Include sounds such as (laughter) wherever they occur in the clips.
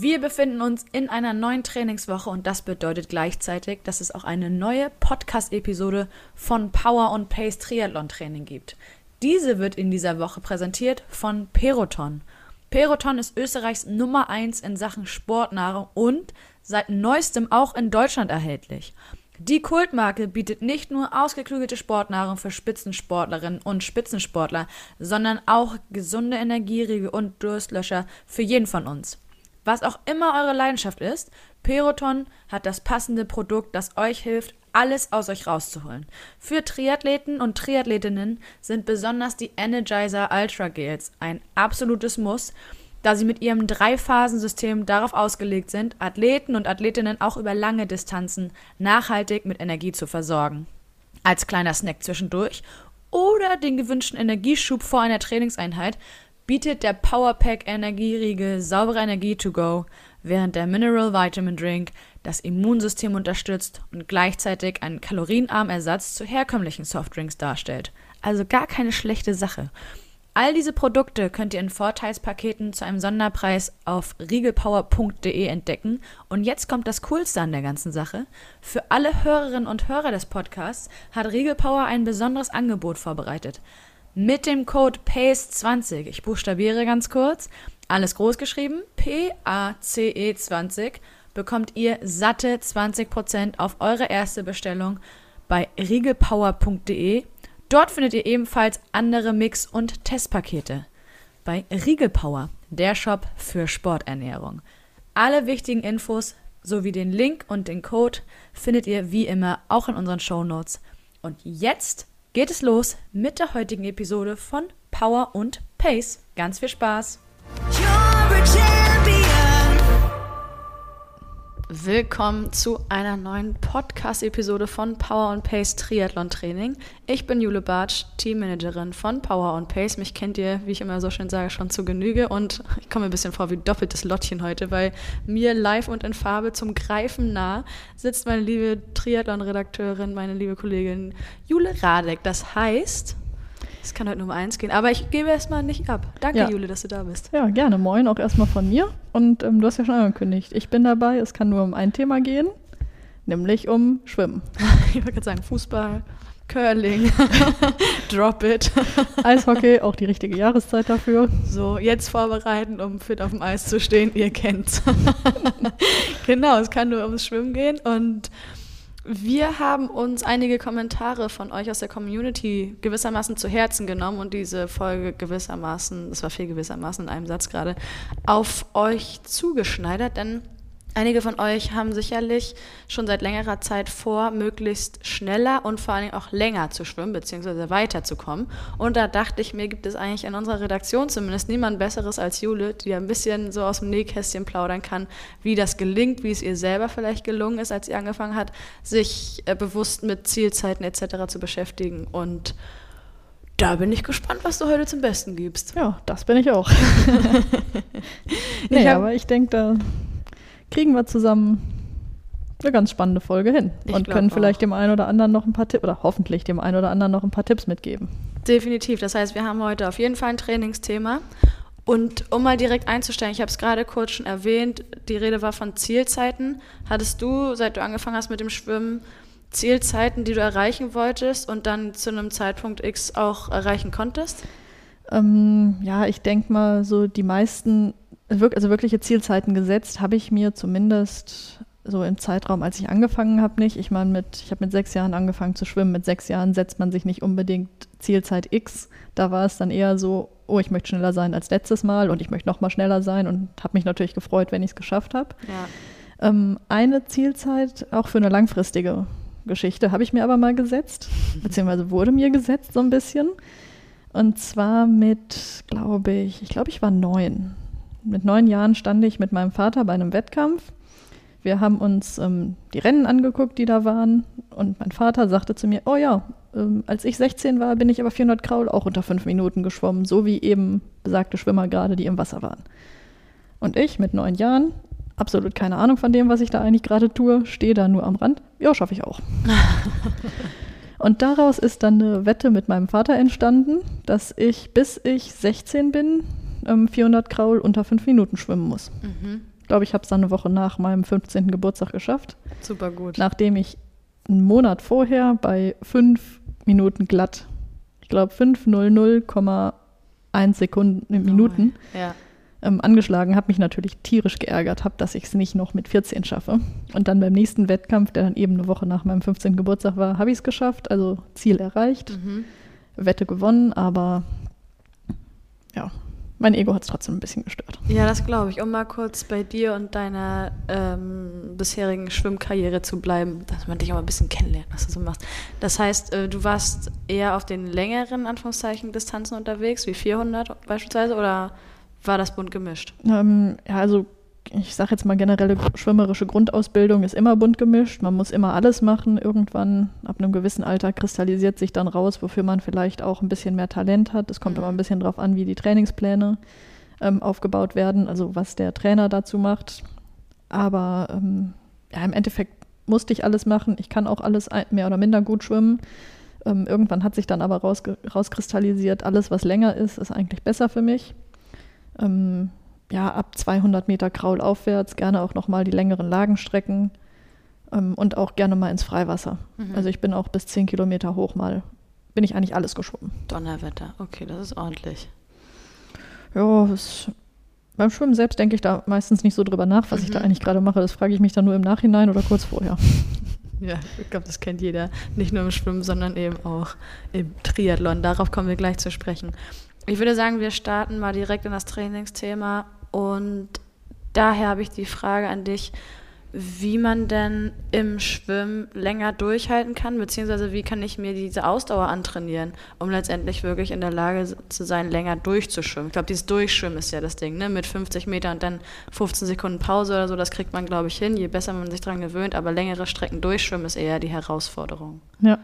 Wir befinden uns in einer neuen Trainingswoche und das bedeutet gleichzeitig, dass es auch eine neue Podcast-Episode von Power und Pace Triathlon Training gibt. Diese wird in dieser Woche präsentiert von Peroton. Peroton ist Österreichs Nummer 1 in Sachen Sportnahrung und seit neuestem auch in Deutschland erhältlich. Die Kultmarke bietet nicht nur ausgeklügelte Sportnahrung für Spitzensportlerinnen und Spitzensportler, sondern auch gesunde Energieriegel und Durstlöscher für jeden von uns. Was auch immer eure Leidenschaft ist, Peroton hat das passende Produkt, das euch hilft, alles aus euch rauszuholen. Für Triathleten und Triathletinnen sind besonders die Energizer Ultra Gels ein absolutes Muss, da sie mit ihrem Drei-Phasen-System darauf ausgelegt sind, Athleten und Athletinnen auch über lange Distanzen nachhaltig mit Energie zu versorgen. Als kleiner Snack zwischendurch oder den gewünschten Energieschub vor einer Trainingseinheit bietet der Powerpack Energieriegel saubere Energie to go, während der Mineral Vitamin Drink das Immunsystem unterstützt und gleichzeitig einen kalorienarmen Ersatz zu herkömmlichen Softdrinks darstellt. Also gar keine schlechte Sache. All diese Produkte könnt ihr in Vorteilspaketen zu einem Sonderpreis auf riegelpower.de entdecken. Und jetzt kommt das Coolste an der ganzen Sache. Für alle Hörerinnen und Hörer des Podcasts hat Riegelpower ein besonderes Angebot vorbereitet. Mit dem Code PACE20, ich buchstabiere ganz kurz, alles groß geschrieben, P-A-C-E 20, bekommt ihr satte 20% auf eure erste Bestellung bei riegelpower.de. Dort findet ihr ebenfalls andere Mix- und Testpakete. Bei Riegelpower, der Shop für Sporternährung. Alle wichtigen Infos sowie den Link und den Code findet ihr wie immer auch in unseren Shownotes. Und jetzt geht es los mit der heutigen Episode von Power und Pace. Ganz viel Spaß! Willkommen zu einer neuen Podcast-Episode von Power und Pace Triathlon Training. Ich bin Jule Bartsch, Teammanagerin von Power und Pace. Mich kennt ihr, wie ich immer so schön sage, schon zu Genüge und (laughs) ich komme ein bisschen vor wie doppeltes Lottchen heute, weil mir live und in Farbe zum Greifen nah sitzt meine liebe Triathlon-Redakteurin, meine liebe Kollegin Jule Radek. Das heißt, es kann heute nur um eins gehen, aber ich gebe erstmal nicht ab. Danke, Ja. Jule, dass du da bist. Ja, gerne. Moin auch erstmal von mir. Und ähm, du hast ja schon angekündigt, ich bin dabei. Es kann nur um ein Thema gehen, nämlich um Schwimmen. (laughs) Ich wollte gerade sagen, Fußball, Curling, (laughs) Drop It. (laughs) Eishockey, auch die richtige Jahreszeit dafür. So, jetzt vorbereiten, um fit auf dem Eis zu stehen. Ihr kennt's. genau, es kann nur ums Schwimmen gehen. Und wir haben uns einige Kommentare von euch aus der Community gewissermaßen zu Herzen genommen und diese Folge gewissermaßen, das war viel gewissermaßen in einem Satz gerade, auf euch zugeschneidert, denn Einige von euch haben sicherlich schon seit längerer Zeit vor, möglichst schneller und vor allen Dingen auch länger zu schwimmen, beziehungsweise weiterzukommen. Und da dachte ich mir, gibt es eigentlich in unserer Redaktion zumindest niemand Besseres als Jule, die ein bisschen so aus dem Nähkästchen plaudern kann, wie das gelingt, wie es ihr selber vielleicht gelungen ist, als sie angefangen hat, sich äh, bewusst mit Zielzeiten etc. zu beschäftigen. Und da bin ich gespannt, was du heute zum Besten gibst. Ja, das bin ich auch. (laughs) (laughs) nee, Ich hab- aber ich denke, da kriegen wir zusammen eine ganz spannende Folge hin. Ich und können vielleicht auch. dem einen oder anderen noch ein paar Tipps, oder hoffentlich dem einen oder anderen noch ein paar Tipps mitgeben. Definitiv. Das heißt, wir haben heute auf jeden Fall ein Trainingsthema. Und um mal direkt einzusteigen, ich habe es gerade kurz schon erwähnt, die Rede war von Zielzeiten. Hattest du, seit du angefangen hast mit dem Schwimmen, Zielzeiten, die du erreichen wolltest und dann zu einem Zeitpunkt X auch erreichen konntest? Ähm, ja, ich denke mal, so die meisten, also wirkliche Zielzeiten gesetzt, habe ich mir zumindest so im Zeitraum, als ich angefangen habe, nicht. Ich meine, mit, ich habe mit sechs Jahren angefangen zu schwimmen. Mit sechs Jahren setzt man sich nicht unbedingt Zielzeit X. Da war es dann eher so, oh, ich möchte schneller sein als letztes Mal und ich möchte noch mal schneller sein und habe mich natürlich gefreut, wenn ich es geschafft habe. Ja. Ähm, eine Zielzeit, auch für eine langfristige Geschichte, habe ich mir aber mal gesetzt, (laughs) beziehungsweise wurde mir gesetzt so ein bisschen. Und zwar mit, glaube ich, ich glaube, ich war neun. Mit neun Jahren stand ich mit meinem Vater bei einem Wettkampf. Wir haben uns ähm, die Rennen angeguckt, die da waren. Und mein Vater sagte zu mir, oh ja, ähm, als ich 16 war, bin ich aber 400 Kraul auch unter fünf Minuten geschwommen, so wie eben besagte Schwimmer gerade, die im Wasser waren. Und ich mit neun Jahren, absolut keine Ahnung von dem, was ich da eigentlich gerade tue, stehe da nur am Rand. Ja, schaffe ich auch. (laughs) Und daraus ist dann eine Wette mit meinem Vater entstanden, dass ich, bis ich 16 bin, ähm, 400 Kraul unter fünf Minuten schwimmen muss. Mhm. Ich glaube, ich habe es dann eine Woche nach meinem 15. Geburtstag geschafft, Super gut. nachdem ich einen Monat vorher bei fünf Minuten glatt, ich glaube 500,1 Sekunden in Minuten, Ja. ähm, angeschlagen, habe mich natürlich tierisch geärgert, habe, dass ich es nicht noch mit 14 schaffe. Und dann beim nächsten Wettkampf, der dann eben eine Woche nach meinem 15. Geburtstag war, habe ich es geschafft, also Ziel erreicht, Mhm. Wette gewonnen, aber mein Ego hat es trotzdem ein bisschen gestört. Ja, das glaube ich. Um mal kurz bei dir und deiner ähm, bisherigen Schwimmkarriere zu bleiben, dass man dich auch ein bisschen kennenlernt, was du so machst. Das heißt, äh, du warst eher auf den längeren, Anführungszeichen, Distanzen unterwegs, wie 400 beispielsweise, oder war das bunt gemischt? Ähm, ja, also ich sage jetzt mal generelle schwimmerische Grundausbildung ist immer bunt gemischt. Man muss immer alles machen. Irgendwann ab einem gewissen Alter kristallisiert sich dann raus, wofür man vielleicht auch ein bisschen mehr Talent hat. Es kommt Mhm. immer ein bisschen drauf an, wie die Trainingspläne ähm, aufgebaut werden, also was der Trainer dazu macht. Aber ähm, ja, im Endeffekt musste ich alles machen. Ich kann auch alles mehr oder minder gut schwimmen. Ähm, irgendwann hat sich dann aber rauskristallisiert, alles, was länger ist, ist eigentlich besser für mich. Ähm, ja, ab 200 Meter Kraul aufwärts, gerne auch nochmal die längeren Lagenstrecken ähm, und auch gerne mal ins Freiwasser. Mhm. Also ich bin auch bis 10 Kilometer hoch mal, bin ich eigentlich alles geschwommen. Donnerwetter, okay, das ist ordentlich. Ja, das, beim Schwimmen selbst denke ich da meistens nicht so drüber nach, was ich da Mhm. eigentlich gerade mache. Das frage ich mich dann nur im Nachhinein oder kurz vorher. (laughs) Ja, ich glaube, das kennt jeder. Nicht nur im Schwimmen, sondern eben auch im Triathlon. Darauf kommen wir gleich zu sprechen. Ich würde sagen, wir starten mal direkt in das Trainingsthema und daher habe ich die Frage an dich, wie man denn im Schwimmen länger durchhalten kann, beziehungsweise wie kann ich mir diese Ausdauer antrainieren, um letztendlich wirklich in der Lage zu sein, länger durchzuschwimmen. Ich glaube, dieses Durchschwimmen ist ja das Ding, ne? mit 50 Metern und dann 15 Sekunden Pause oder so, das kriegt man, glaube ich, hin, je besser man sich daran gewöhnt, aber längere Strecken durchschwimmen ist eher die Herausforderung. Ja.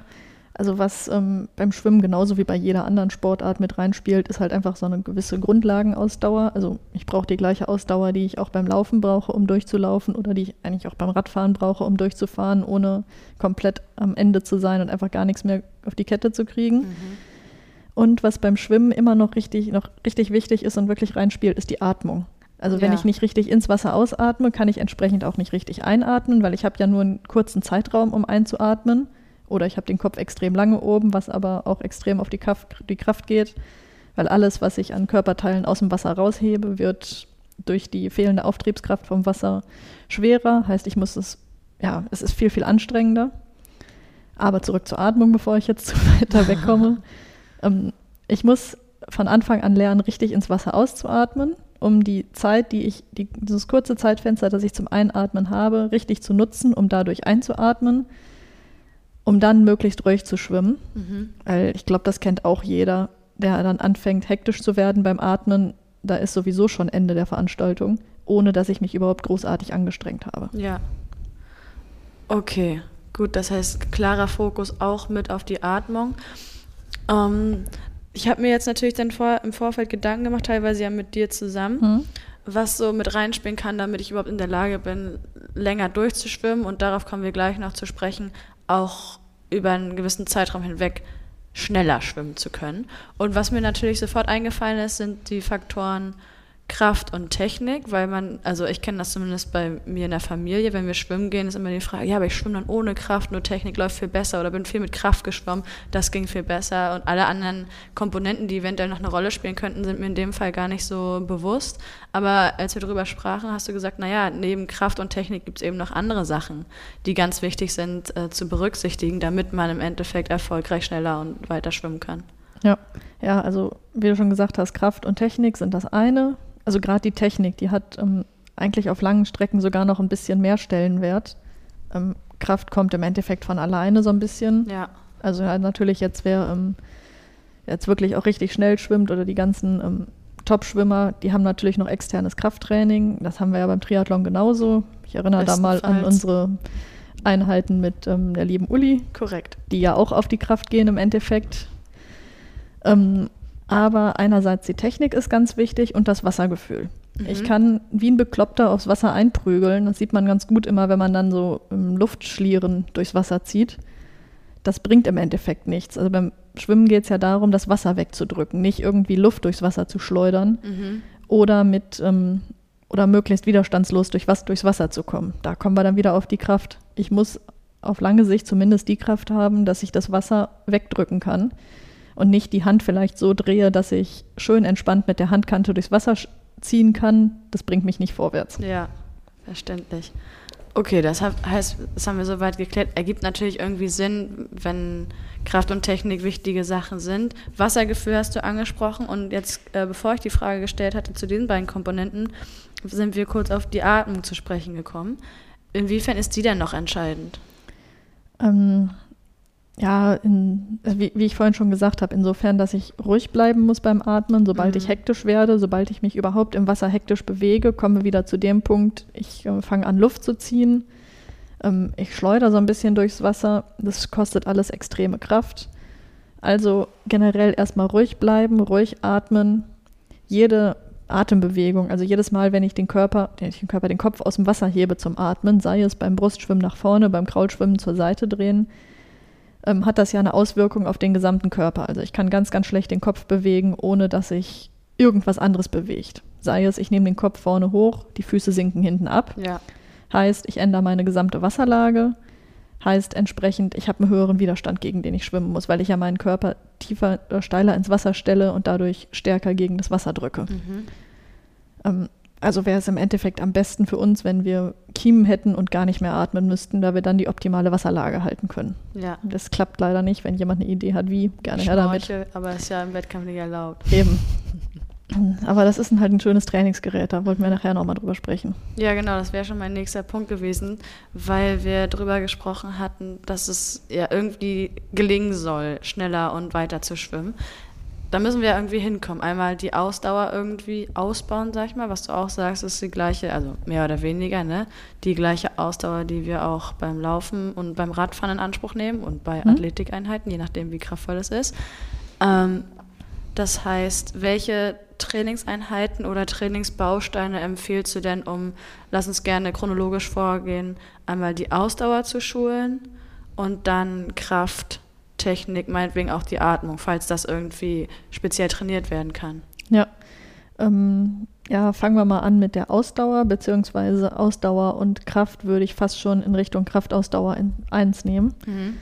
Also was ähm, beim Schwimmen genauso wie bei jeder anderen Sportart mit reinspielt, ist halt einfach so eine gewisse Grundlagenausdauer. Also ich brauche die gleiche Ausdauer, die ich auch beim Laufen brauche, um durchzulaufen oder die ich eigentlich auch beim Radfahren brauche, um durchzufahren, ohne komplett am Ende zu sein und einfach gar nichts mehr auf die Kette zu kriegen. Und was beim Schwimmen immer noch richtig, noch richtig wichtig ist und wirklich reinspielt, ist die Atmung. Also wenn Ja. ich nicht richtig ins Wasser ausatme, kann ich entsprechend auch nicht richtig einatmen, weil ich habe ja nur einen kurzen Zeitraum, um einzuatmen. Oder ich habe den Kopf extrem lange oben, was aber auch extrem auf die Kraft, die Kraft geht, weil alles, was ich an Körperteilen aus dem Wasser raushebe, wird durch die fehlende Auftriebskraft vom Wasser schwerer. Heißt, ich muss es, ja, es ist viel, viel anstrengender. Aber zurück zur Atmung, bevor ich jetzt zu (laughs) weiter wegkomme. (laughs) ähm, ich muss von Anfang an lernen, richtig ins Wasser auszuatmen, um die Zeit, die ich, die, dieses kurze Zeitfenster, das ich zum Einatmen habe, richtig zu nutzen, um dadurch einzuatmen, um dann möglichst ruhig zu schwimmen. Mhm. Weil ich glaube, das kennt auch jeder, der dann anfängt, hektisch zu werden beim Atmen. Da ist sowieso schon Ende der Veranstaltung, ohne dass ich mich überhaupt großartig angestrengt habe. Ja. Okay, gut, das heißt klarer Fokus auch mit auf die Atmung. Ähm, ich habe mir jetzt natürlich dann vor, im Vorfeld Gedanken gemacht, teilweise ja mit dir zusammen, Hm? was so mit reinspielen kann, damit ich überhaupt in der Lage bin, länger durchzuschwimmen und darauf kommen wir gleich noch zu sprechen, auch über einen gewissen Zeitraum hinweg schneller schwimmen zu können. Und was mir natürlich sofort eingefallen ist, sind die Faktoren Kraft und Technik, weil man, also ich kenne das zumindest bei mir in der Familie, wenn wir schwimmen gehen, ist immer die Frage, ja, aber ich schwimme dann ohne Kraft, nur Technik läuft viel besser oder bin viel mit Kraft geschwommen, das ging viel besser und alle anderen Komponenten, die eventuell noch eine Rolle spielen könnten, sind mir in dem Fall gar nicht so bewusst. Aber als wir darüber sprachen, hast du gesagt, naja, neben Kraft und Technik gibt es eben noch andere Sachen, die ganz wichtig sind äh, zu berücksichtigen, damit man im Endeffekt erfolgreich schneller und weiter schwimmen kann. Ja, ja, also wie du schon gesagt hast, Kraft und Technik sind das eine also gerade die Technik, die hat ähm, eigentlich auf langen Strecken sogar noch ein bisschen mehr Stellenwert. Ähm, Kraft kommt im Endeffekt von alleine so ein bisschen. Ja. Also ja, natürlich jetzt, wer ähm, jetzt wirklich auch richtig schnell schwimmt oder die ganzen ähm, Top-Schwimmer, die haben natürlich noch externes Krafttraining. Das haben wir ja beim Triathlon genauso. Ich erinnere da mal an unsere Einheiten mit ähm, der lieben Uli. Korrekt. Die ja auch auf die Kraft gehen im Endeffekt. Ähm, aber einerseits die Technik ist ganz wichtig und das Wassergefühl. Mhm. Ich kann wie ein Bekloppter aufs Wasser einprügeln. Das sieht man ganz gut immer, wenn man dann so im Luftschlieren durchs Wasser zieht. Das bringt im Endeffekt nichts. Also beim Schwimmen geht es ja darum, das Wasser wegzudrücken, nicht irgendwie Luft durchs Wasser zu schleudern mhm. oder mit ähm, oder möglichst widerstandslos durch was, durchs Wasser zu kommen. Da kommen wir dann wieder auf die Kraft. Ich muss auf lange Sicht zumindest die Kraft haben, dass ich das Wasser wegdrücken kann und nicht die Hand vielleicht so drehe, dass ich schön entspannt mit der Handkante durchs Wasser ziehen kann, das bringt mich nicht vorwärts. Ja, verständlich. Okay, das heißt, das haben wir soweit geklärt. Ergibt natürlich irgendwie Sinn, wenn Kraft und Technik wichtige Sachen sind. Wassergefühl hast du angesprochen und jetzt, äh, bevor ich die Frage gestellt hatte zu diesen beiden Komponenten, sind wir kurz auf die Atmung zu sprechen gekommen. Inwiefern ist die denn noch entscheidend? Ähm, ja, in, wie, wie, ich vorhin schon gesagt habe, insofern, dass ich ruhig bleiben muss beim Atmen, sobald mhm. ich hektisch werde, sobald ich mich überhaupt im Wasser hektisch bewege, kommen wir wieder zu dem Punkt, ich äh, fange an Luft zu ziehen, ähm, ich schleudere so ein bisschen durchs Wasser, das kostet alles extreme Kraft. Also generell erstmal ruhig bleiben, ruhig atmen, jede Atembewegung, also jedes Mal, wenn ich den Körper, den, den Körper, den Kopf aus dem Wasser hebe zum Atmen, sei es beim Brustschwimmen nach vorne, beim Kraulschwimmen zur Seite drehen, ähm, hat das ja eine Auswirkung auf den gesamten Körper. Also ich kann ganz, ganz schlecht den Kopf bewegen, ohne dass sich irgendwas anderes bewegt. Sei es, ich nehme den Kopf vorne hoch, die Füße sinken hinten ab. Ja. Heißt, ich ändere meine gesamte Wasserlage. Heißt entsprechend, ich habe einen höheren Widerstand, gegen den ich schwimmen muss, weil ich ja meinen Körper tiefer oder steiler ins Wasser stelle und dadurch stärker gegen das Wasser drücke. Mhm. Ähm, also wäre es im Endeffekt am besten für uns, wenn wir Kiemen hätten und gar nicht mehr atmen müssten, da wir dann die optimale Wasserlage halten können. Ja. Das klappt leider nicht, wenn jemand eine Idee hat, wie, gerne her damit. aber ist ja im Wettkampf nicht erlaubt. Eben. (laughs) Aber das ist halt ein schönes Trainingsgerät, da wollten wir nachher nochmal drüber sprechen. Ja, genau, das wäre schon mein nächster Punkt gewesen, weil wir drüber gesprochen hatten, dass es ja irgendwie gelingen soll, schneller und weiter zu schwimmen da müssen wir irgendwie hinkommen. Einmal die Ausdauer irgendwie ausbauen, sag ich mal, was du auch sagst, ist die gleiche, also mehr oder weniger, ne? Die gleiche Ausdauer, die wir auch beim Laufen und beim Radfahren in Anspruch nehmen und bei mhm. Athletikeinheiten, je nachdem, wie kraftvoll es ist. Ähm, das heißt, welche Trainingseinheiten oder Trainingsbausteine empfiehlst du denn, um, lass uns gerne chronologisch vorgehen, einmal die Ausdauer zu schulen und dann Kraft, Technik, meinetwegen auch die Atmung, falls das irgendwie speziell trainiert werden kann. Ja. Ähm, ja, fangen wir mal an mit der Ausdauer, beziehungsweise Ausdauer und Kraft würde ich fast schon in Richtung Kraftausdauer in eins nehmen. Mhm.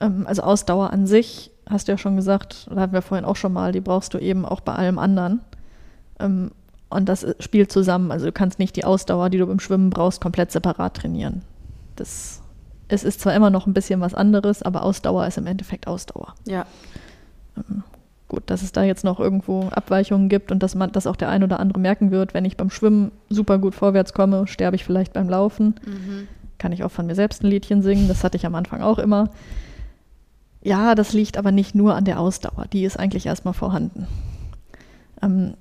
Ähm, also Ausdauer an sich, hast du ja schon gesagt, oder hatten wir vorhin auch schon mal, die brauchst du eben auch bei allem anderen. Ähm, und das spielt zusammen. Also du kannst nicht die Ausdauer, die du beim Schwimmen brauchst, komplett separat trainieren. Das es ist zwar immer noch ein bisschen was anderes, aber Ausdauer ist im Endeffekt Ausdauer. Ja. Ähm, gut, dass es da jetzt noch irgendwo Abweichungen gibt und dass man das auch der ein oder andere merken wird, wenn ich beim Schwimmen super gut vorwärts komme, sterbe ich vielleicht beim Laufen. Mhm. Kann ich auch von mir selbst ein Liedchen singen, das hatte ich am Anfang auch immer. Ja, das liegt aber nicht nur an der Ausdauer, die ist eigentlich erstmal vorhanden. Ähm,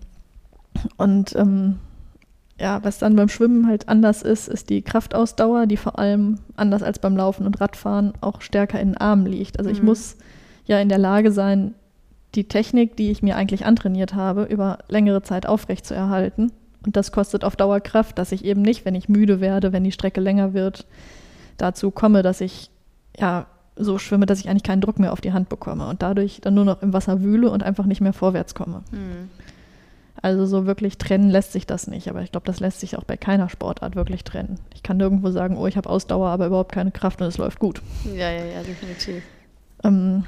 und ähm, ja, was dann beim Schwimmen halt anders ist, ist die Kraftausdauer, die vor allem anders als beim Laufen und Radfahren auch stärker in den Armen liegt. Also mhm. ich muss ja in der Lage sein, die Technik, die ich mir eigentlich antrainiert habe, über längere Zeit aufrechtzuerhalten. Und das kostet auf Dauer Kraft, dass ich eben nicht, wenn ich müde werde, wenn die Strecke länger wird, dazu komme, dass ich ja so schwimme, dass ich eigentlich keinen Druck mehr auf die Hand bekomme und dadurch dann nur noch im Wasser wühle und einfach nicht mehr vorwärts komme. Mhm. Also so wirklich trennen lässt sich das nicht. Aber ich glaube, das lässt sich auch bei keiner Sportart wirklich trennen. Ich kann nirgendwo sagen, oh, ich habe Ausdauer, aber überhaupt keine Kraft und es läuft gut. Ja, ja, ja, definitiv. Ähm,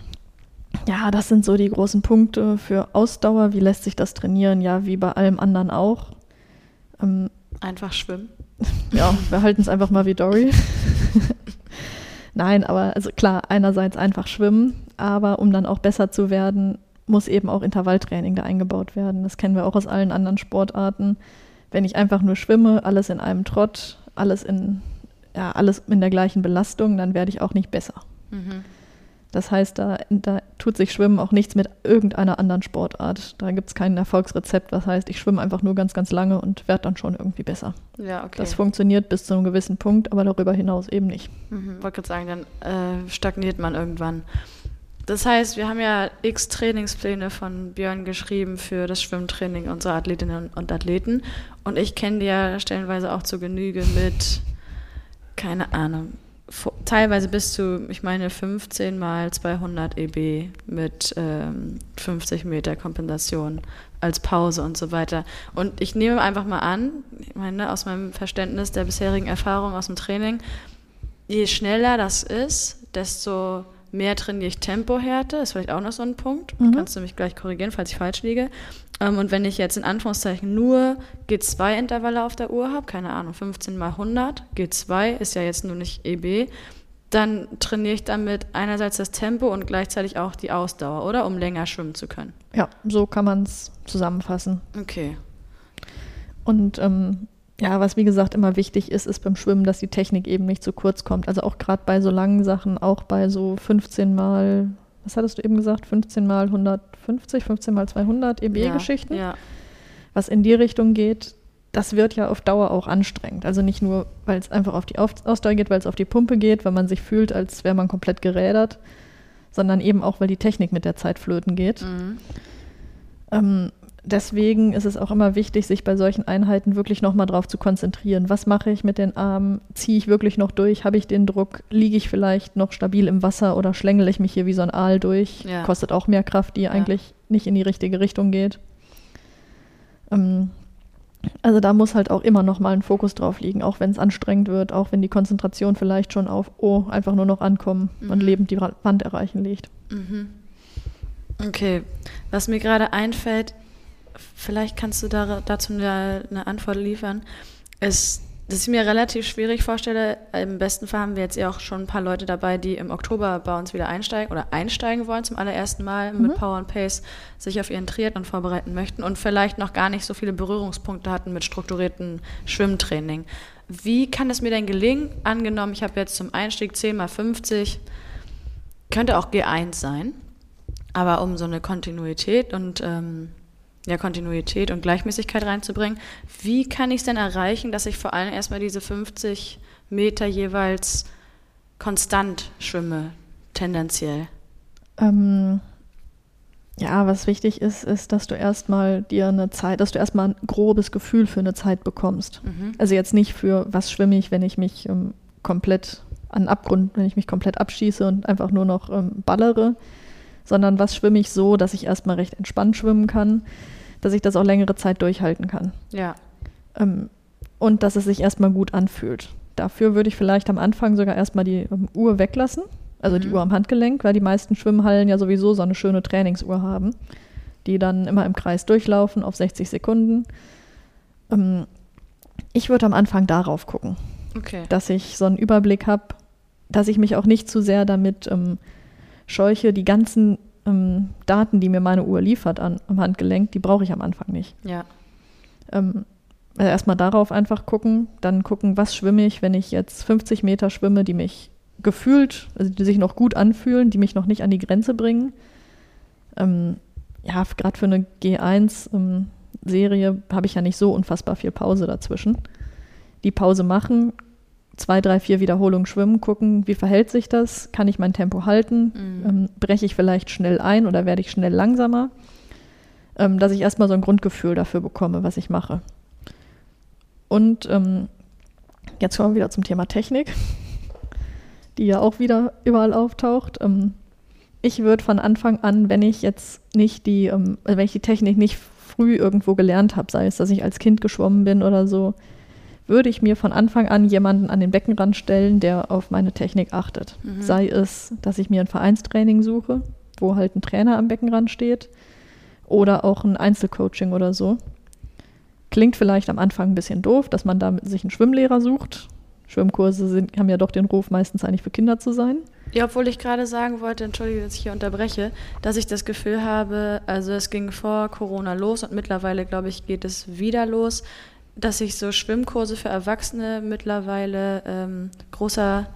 ja, das sind so die großen Punkte für Ausdauer. Wie lässt sich das trainieren? Ja, wie bei allem anderen auch. Ähm, Einfach schwimmen. (laughs) ja, wir halten es einfach mal wie Dory. (laughs) Nein, aber also klar, einerseits einfach schwimmen, aber um dann auch besser zu werden, muss eben auch Intervalltraining da eingebaut werden. Das kennen wir auch aus allen anderen Sportarten. Wenn ich einfach nur schwimme, alles in einem Trott, alles in, ja, alles in der gleichen Belastung, dann werde ich auch nicht besser. Mhm. Das heißt, da, da tut sich Schwimmen auch nichts mit irgendeiner anderen Sportart. Da gibt es kein Erfolgsrezept. Das heißt, ich schwimme einfach nur ganz, ganz lange und werde dann schon irgendwie besser. Ja, okay. Das funktioniert bis zu einem gewissen Punkt, aber darüber hinaus eben nicht. Mhm, wollte gerade sagen, dann äh, stagniert man irgendwann. Das heißt, wir haben ja x Trainingspläne von Björn geschrieben für das Schwimmtraining unserer Athletinnen und Athleten. Und ich kenne die ja stellenweise auch zu Genüge mit, keine Ahnung, teilweise bis zu, ich meine, 15 mal 200 EB mit ähm, 50 Meter Kompensation als Pause und so weiter. Und ich nehme einfach mal an, ich meine, aus meinem Verständnis der bisherigen Erfahrung aus dem Training, je schneller das ist, desto mehr trainiere ich Tempohärte, ist vielleicht auch noch so ein Punkt. Mhm. Kannst du mich gleich korrigieren, falls ich falsch liege. Ähm, und wenn ich jetzt in Anführungszeichen nur G2-Intervalle auf der Uhr habe, keine Ahnung, 15 mal 100, G2 ist ja jetzt nur nicht EB, dann trainiere ich damit einerseits das Tempo und gleichzeitig auch die Ausdauer, oder? Um länger schwimmen zu können. Ja, so kann man es zusammenfassen. Okay. Und ähm, ja, was wie gesagt immer wichtig ist, ist beim Schwimmen, dass die Technik eben nicht zu kurz kommt. Also auch gerade bei so langen Sachen, auch bei so 15 mal, was hattest du eben gesagt, 15 mal 150, 15 mal 200 EB-Geschichten, Ja, was in die Richtung geht. Das wird ja auf Dauer auch anstrengend. Also nicht nur, weil es einfach auf die Ausdauer geht, weil es auf die Pumpe geht, weil man sich fühlt, als wäre man komplett gerädert, sondern eben auch, weil die Technik mit der Zeit flöten geht. ja. Mhm. Ähm, deswegen ist es auch immer wichtig, sich bei solchen Einheiten wirklich nochmal drauf zu konzentrieren. Was mache ich mit den Armen? Ziehe ich wirklich noch durch? Habe ich den Druck? Liege ich vielleicht noch stabil im Wasser oder schlängel ich mich hier wie so ein Aal durch? Ja. Kostet auch mehr Kraft, die eigentlich nicht in die richtige Richtung geht. Ähm, also da muss halt auch immer noch mal ein Fokus drauf liegen, auch wenn es anstrengend wird, auch wenn die Konzentration vielleicht schon auf, oh, einfach nur noch ankommen und Mhm. lebend die Wand erreichen liegt. Mhm. Okay, was mir gerade einfällt, vielleicht kannst du da, dazu eine, eine Antwort liefern, ist, dass ich mir relativ schwierig vorstelle, im besten Fall haben wir jetzt ja auch schon ein paar Leute dabei, die im Oktober bei uns wieder einsteigen oder einsteigen wollen zum allerersten Mal mit Mhm. Power and Pace, sich auf ihren Triathlon vorbereiten möchten und vielleicht noch gar nicht so viele Berührungspunkte hatten mit strukturiertem Schwimmtraining. Wie kann es mir denn gelingen? Angenommen, ich habe jetzt zum Einstieg 10 mal 50, könnte auch G1 sein, aber um so eine Kontinuität und ähm, ja, Kontinuität und Gleichmäßigkeit reinzubringen, wie kann ich es denn erreichen, dass ich vor allem erstmal diese 50 Meter jeweils konstant schwimme, tendenziell? Ähm, ja, was wichtig ist, ist, dass du erstmal dir eine Zeit, dass du erstmal ein grobes Gefühl für eine Zeit bekommst. Mhm. Also jetzt nicht für, was schwimme ich, wenn ich mich ähm, komplett an den Abgrund, wenn ich mich komplett abschieße und einfach nur noch ähm, ballere, sondern was schwimme ich so, dass ich erstmal recht entspannt schwimmen kann, dass ich das auch längere Zeit durchhalten kann. Ja, Ähm, und dass es sich erstmal gut anfühlt. Dafür würde ich vielleicht am Anfang sogar erstmal die ähm, Uhr weglassen, also die Mhm. Uhr am Handgelenk, weil die meisten Schwimmhallen ja sowieso so eine schöne Trainingsuhr haben, die dann immer im Kreis durchlaufen auf 60 Sekunden. Ähm, ich würde am Anfang darauf gucken, okay. dass ich so einen Überblick habe, dass ich mich auch nicht zu sehr damit ähm, scheuche, die ganzen ähm, Daten, die mir meine Uhr liefert an, am Handgelenk, die brauche ich am Anfang nicht. Ja, Ähm, also erstmal darauf einfach gucken, dann gucken, was schwimme ich, wenn ich jetzt 50 Meter schwimme, die mich gefühlt, also die sich noch gut anfühlen, die mich noch nicht an die Grenze bringen. Ähm, ja, gerade für eine G1-Serie habe ich ja nicht so unfassbar viel Pause dazwischen. Die Pause machen, zwei, drei, vier Wiederholungen schwimmen, gucken, wie verhält sich das, kann ich mein Tempo halten, Mhm. ähm, breche ich vielleicht schnell ein oder werde ich schnell langsamer, ähm, dass ich erstmal so ein Grundgefühl dafür bekomme, was ich mache. Und ähm, jetzt kommen wir wieder zum Thema Technik, (laughs) die ja auch wieder überall auftaucht. Ähm, ich würde von Anfang an, wenn ich jetzt nicht die, ähm, wenn ich die Technik nicht früh irgendwo gelernt habe, sei es, dass ich als Kind geschwommen bin oder so, würde ich mir von Anfang an jemanden an den Beckenrand stellen, der auf meine Technik achtet. Mhm. Sei es, dass ich mir ein Vereinstraining suche, wo halt ein Trainer am Beckenrand steht, oder auch ein Einzelcoaching oder so. Klingt vielleicht am Anfang ein bisschen doof, dass man da sich einen Schwimmlehrer sucht. Schwimmkurse sind, haben ja doch den Ruf, meistens eigentlich für Kinder zu sein. Ja, obwohl ich gerade sagen wollte, entschuldige, dass ich hier unterbreche, dass ich das Gefühl habe, also es ging vor Corona los und mittlerweile, glaube ich, geht es wieder los, dass ich so Schwimmkurse für Erwachsene mittlerweile ähm, großer,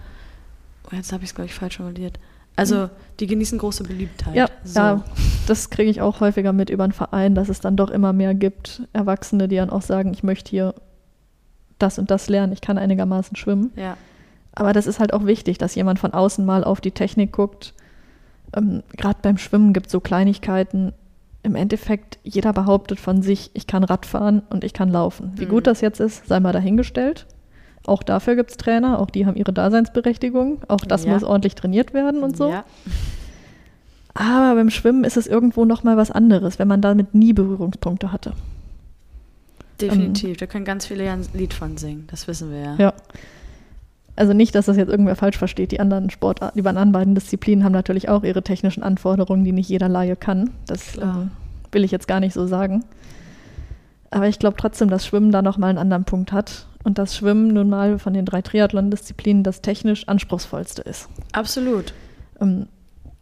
oh, jetzt habe ich es, glaube ich, falsch formuliert. Also die genießen große Beliebtheit. Ja, so. ja das kriege ich auch häufiger mit über einen Verein, dass es dann doch immer mehr gibt, Erwachsene, die dann auch sagen, ich möchte hier das und das lernen, ich kann einigermaßen schwimmen. ja. Aber das ist halt auch wichtig, dass jemand von außen mal auf die Technik guckt. Ähm, Gerade beim Schwimmen gibt es so Kleinigkeiten. Im Endeffekt, jeder behauptet von sich, ich kann Radfahren und ich kann laufen. Wie Mhm. gut das jetzt ist, sei mal dahingestellt. Auch dafür gibt es Trainer, auch die haben ihre Daseinsberechtigung. Auch das Ja. muss ordentlich trainiert werden und so. Ja. Aber beim Schwimmen ist es irgendwo nochmal was anderes, wenn man damit nie Berührungspunkte hatte. Definitiv. Da können ganz viele ja ein Lied von singen. Das wissen wir ja. Ja. Also nicht, dass das jetzt irgendwer falsch versteht. Die anderen Sportarten, die anderen beiden Disziplinen haben natürlich auch ihre technischen Anforderungen, die nicht jeder Laie kann. Das ähm, will ich jetzt gar nicht so sagen. Aber ich glaube trotzdem, dass Schwimmen da nochmal einen anderen Punkt hat. Und dass Schwimmen nun mal von den drei Triathlon-Disziplinen das technisch anspruchsvollste ist. Absolut. Ähm,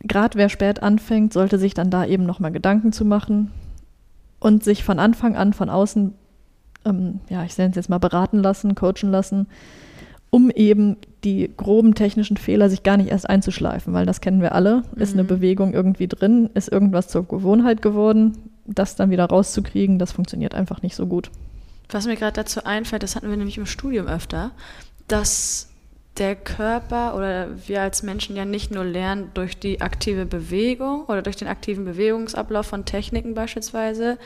Gerade wer spät anfängt, sollte sich dann da eben nochmal Gedanken zu machen und sich von Anfang an von außen, ähm, ja, ich nenne es jetzt mal beraten lassen, coachen lassen, um eben die groben technischen Fehler sich gar nicht erst einzuschleifen, weil das kennen wir alle. Ist eine Mhm. Bewegung irgendwie drin, ist irgendwas zur Gewohnheit geworden, das dann wieder rauszukriegen, das funktioniert einfach nicht so gut. Was mir gerade dazu einfällt, das hatten wir nämlich im Studium öfter, dass der Körper oder wir als Menschen ja nicht nur lernen durch die aktive Bewegung oder durch den aktiven Bewegungsablauf von Techniken beispielsweise,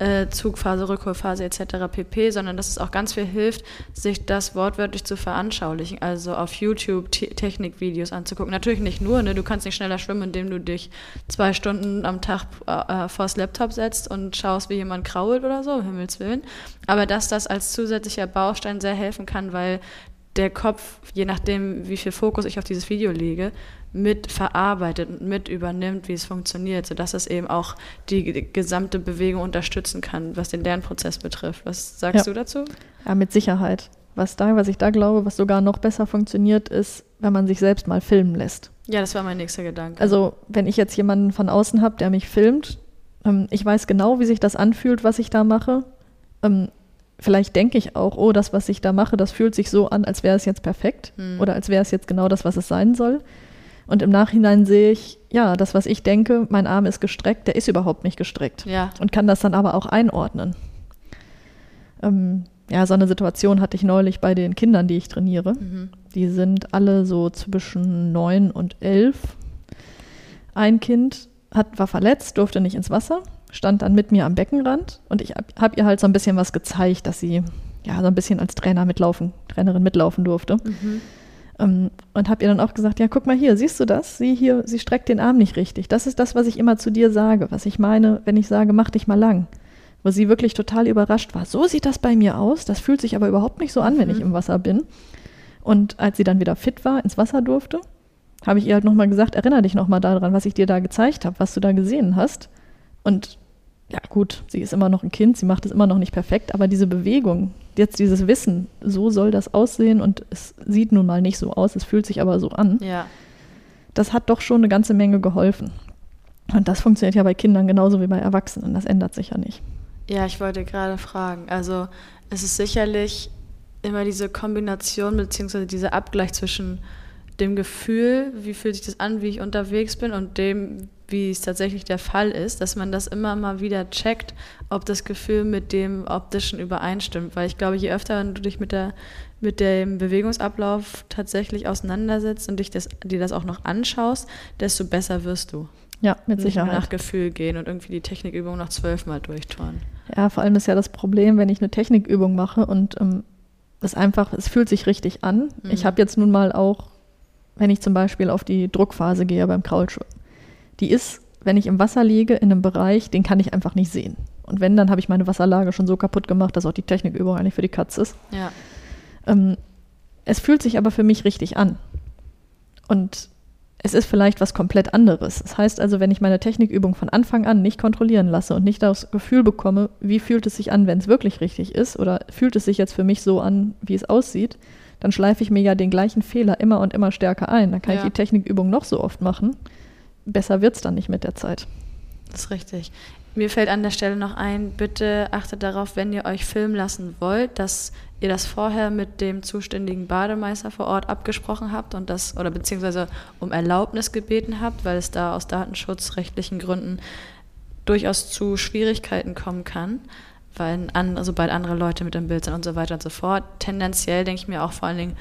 äh, Zugphase, Rückholphase etc. pp., sondern dass es auch ganz viel hilft, sich das wortwörtlich zu veranschaulichen, also auf YouTube Te- Technikvideos anzugucken. Natürlich nicht nur, ne? du kannst nicht schneller schwimmen, indem du dich zwei Stunden am Tag äh, äh, vors Laptop setzt und schaust, wie jemand krault oder so, um Himmels Willen. Aber dass das als zusätzlicher Baustein sehr helfen kann, weil der Kopf, je nachdem, wie viel Fokus ich auf dieses Video lege, mit verarbeitet und mit übernimmt, wie es funktioniert, sodass es eben auch die, gesamte Bewegung unterstützen kann, was den Lernprozess betrifft. Was sagst Ja. du dazu? Ja, mit Sicherheit. Was da, was ich da glaube, was sogar noch besser funktioniert, ist, wenn man sich selbst mal filmen lässt. Ja, das war mein nächster Gedanke. Also, wenn ich jetzt jemanden von außen habe, der mich filmt, ähm, ich weiß genau, wie sich das anfühlt, was ich da mache. Vielleicht denke ich auch, oh, das, was ich da mache, das fühlt sich so an, als wäre es jetzt perfekt Hm. oder als wäre es jetzt genau das, was es sein soll. Und im Nachhinein sehe ich, ja, das, was ich denke, mein Arm ist gestreckt, der ist überhaupt nicht gestreckt ja, und kann das dann aber auch einordnen. Ähm, ja, so eine Situation hatte ich neulich bei den Kindern, die ich trainiere. mhm. Die sind alle so zwischen neun und elf. Ein Kind hat, war verletzt, durfte nicht ins Wasser, stand dann mit mir am Beckenrand und ich habe hab ihr halt so ein bisschen was gezeigt, dass sie ja so ein bisschen als Trainer mitlaufen, Trainerin mitlaufen durfte. Mhm. Ähm, und habe ihr dann auch gesagt, ja, guck mal hier, siehst du das? Sie hier, sie streckt den Arm nicht richtig. Das ist das, was ich immer zu dir sage, was ich meine, wenn ich sage, mach dich mal lang. Wo sie wirklich total überrascht war. So sieht das bei mir aus. Das fühlt sich aber überhaupt nicht so an, wenn Mhm. ich im Wasser bin. Und als sie dann wieder fit war, ins Wasser durfte, habe ich ihr halt nochmal gesagt, erinnere dich nochmal daran, was ich dir da gezeigt habe, was du da gesehen hast. Und ja gut, sie ist immer noch ein Kind, sie macht es immer noch nicht perfekt, aber diese Bewegung, jetzt dieses Wissen, so soll das aussehen und es sieht nun mal nicht so aus, es fühlt sich aber so an, ja. das hat doch schon eine ganze Menge geholfen. Und das funktioniert ja bei Kindern genauso wie bei Erwachsenen, das ändert sich ja nicht. Ja, ich wollte gerade fragen. Also es ist sicherlich immer diese Kombination beziehungsweise dieser Abgleich zwischen dem Gefühl, wie fühlt sich das an, wie ich unterwegs bin und dem, wie es tatsächlich der Fall ist, dass man das immer mal wieder checkt, ob das Gefühl mit dem optischen übereinstimmt. Weil ich glaube, je öfter du dich mit der mit dem Bewegungsablauf tatsächlich auseinandersetzt und dich das, dir das auch noch anschaust, desto besser wirst du. Ja, mit Nicht Sicherheit. nach Gefühl gehen und irgendwie die Technikübung noch zwölfmal durchtouren. Ja, vor allem ist ja das Problem, wenn ich eine Technikübung mache und ähm, es einfach, es fühlt sich richtig an. Mhm. Ich habe jetzt nun mal auch, wenn ich zum Beispiel auf die Druckphase gehe beim Kraulschwimmen, die ist, wenn ich im Wasser liege, in einem Bereich, den kann ich einfach nicht sehen. Und wenn, dann habe ich meine Wasserlage schon so kaputt gemacht, dass auch die Technikübung eigentlich für die Katze ist. Ja. Ähm, es fühlt sich aber für mich richtig an. Und es ist vielleicht was komplett anderes. Das heißt also, wenn ich meine Technikübung von Anfang an nicht kontrollieren lasse und nicht das Gefühl bekomme, wie fühlt es sich an, wenn es wirklich richtig ist, oder fühlt es sich jetzt für mich so an, wie es aussieht, dann schleife ich mir ja den gleichen Fehler immer und immer stärker ein. Dann kann Ja. ich die Technikübung noch so oft machen. Besser wird es dann nicht mit der Zeit. Das ist richtig. Mir fällt an der Stelle noch ein, bitte achtet darauf, wenn ihr euch filmen lassen wollt, dass ihr das vorher mit dem zuständigen Bademeister vor Ort abgesprochen habt und das oder beziehungsweise um Erlaubnis gebeten habt, weil es da aus datenschutzrechtlichen Gründen durchaus zu Schwierigkeiten kommen kann, weil an, sobald andere Leute mit im Bild sind und so weiter und so fort. Tendenziell denke ich mir auch vor allen Dingen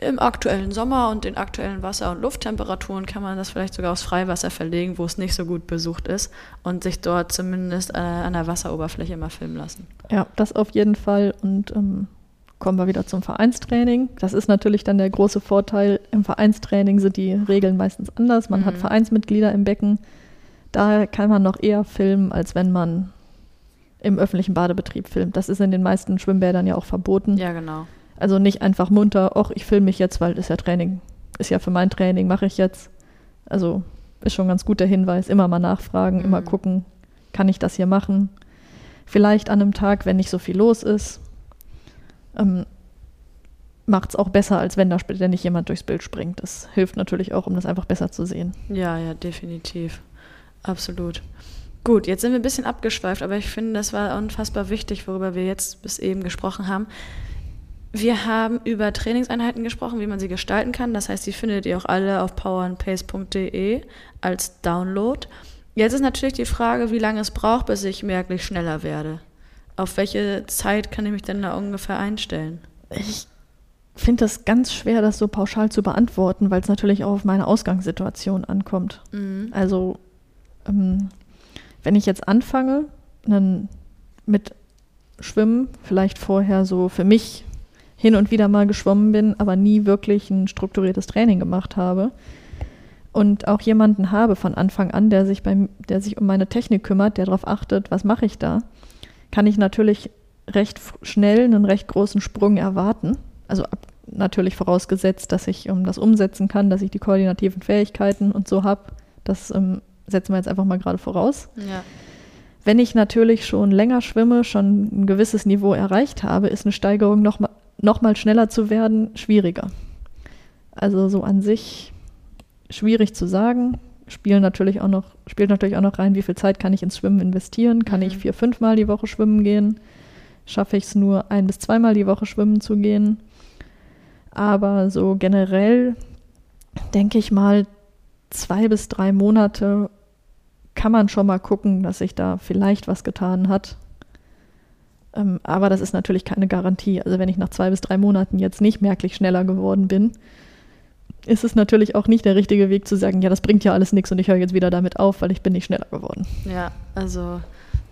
im aktuellen Sommer und den aktuellen Wasser- und Lufttemperaturen kann man das vielleicht sogar aufs Freiwasser verlegen, wo es nicht so gut besucht ist und sich dort zumindest äh, an der Wasseroberfläche mal filmen lassen. Ja, das auf jeden Fall. Und ähm, kommen wir wieder zum Vereinstraining. Das ist natürlich dann der große Vorteil. Im Vereinstraining sind die Regeln meistens anders. Man hat Mhm. Vereinsmitglieder im Becken. Da kann man noch eher filmen, als wenn man im öffentlichen Badebetrieb filmt. Das ist in den meisten Schwimmbädern ja auch verboten. Ja, genau. Also nicht einfach munter, ach, ich filme mich jetzt, weil das ist ja Training. Ist ja für mein Training, mache ich jetzt. Also ist schon ganz gut der Hinweis. Immer mal nachfragen, immer Mhm. gucken, kann ich das hier machen? Vielleicht an einem Tag, wenn nicht so viel los ist. Ähm, Macht es auch besser, als wenn da ständig jemand durchs Bild springt. Das hilft natürlich auch, um das einfach besser zu sehen. Ja, ja, definitiv. Absolut. Gut, jetzt sind wir ein bisschen abgeschweift, aber ich finde, das war unfassbar wichtig, worüber wir jetzt bis eben gesprochen haben. Wir haben über Trainingseinheiten gesprochen, wie man sie gestalten kann. Das heißt, die findet ihr auch alle auf powerandpace.de als Download. Jetzt ist natürlich die Frage, wie lange es braucht, bis ich merklich schneller werde. Auf welche Zeit kann ich mich denn da ungefähr einstellen? Ich finde das ganz schwer, das so pauschal zu beantworten, weil es natürlich auch auf meine Ausgangssituation ankommt. Mhm. Also, ähm, wenn ich jetzt anfange, dann mit Schwimmen, vielleicht vorher so für mich hin und wieder mal geschwommen bin, aber nie wirklich ein strukturiertes Training gemacht habe und auch jemanden habe von Anfang an, der sich beim, der sich um meine Technik kümmert, der darauf achtet, was mache ich da, kann ich natürlich recht schnell einen recht großen Sprung erwarten. Also ab, natürlich vorausgesetzt, dass ich um, das umsetzen kann, dass ich die koordinativen Fähigkeiten und so habe. Das ähm, setzen wir jetzt einfach mal gerade voraus. Ja. Wenn ich natürlich schon länger schwimme, schon ein gewisses Niveau erreicht habe, ist eine Steigerung noch mal, noch mal schneller zu werden schwieriger. Also so an sich schwierig zu sagen. Spielen natürlich auch noch, spielt natürlich auch noch rein, wie viel Zeit kann ich ins Schwimmen investieren? Kann ich Mhm. vier, fünfmal die Woche schwimmen gehen? Schaffe ich es nur ein bis zweimal die Woche schwimmen zu gehen? Aber so generell denke ich mal, zwei bis drei Monate kann man schon mal gucken, dass sich da vielleicht was getan hat. Ähm, aber das ist natürlich keine Garantie. Also wenn ich nach zwei bis drei Monaten jetzt nicht merklich schneller geworden bin, ist es natürlich auch nicht der richtige Weg zu sagen, ja, das bringt ja alles nichts und ich höre jetzt wieder damit auf, weil ich bin nicht schneller geworden. Ja, also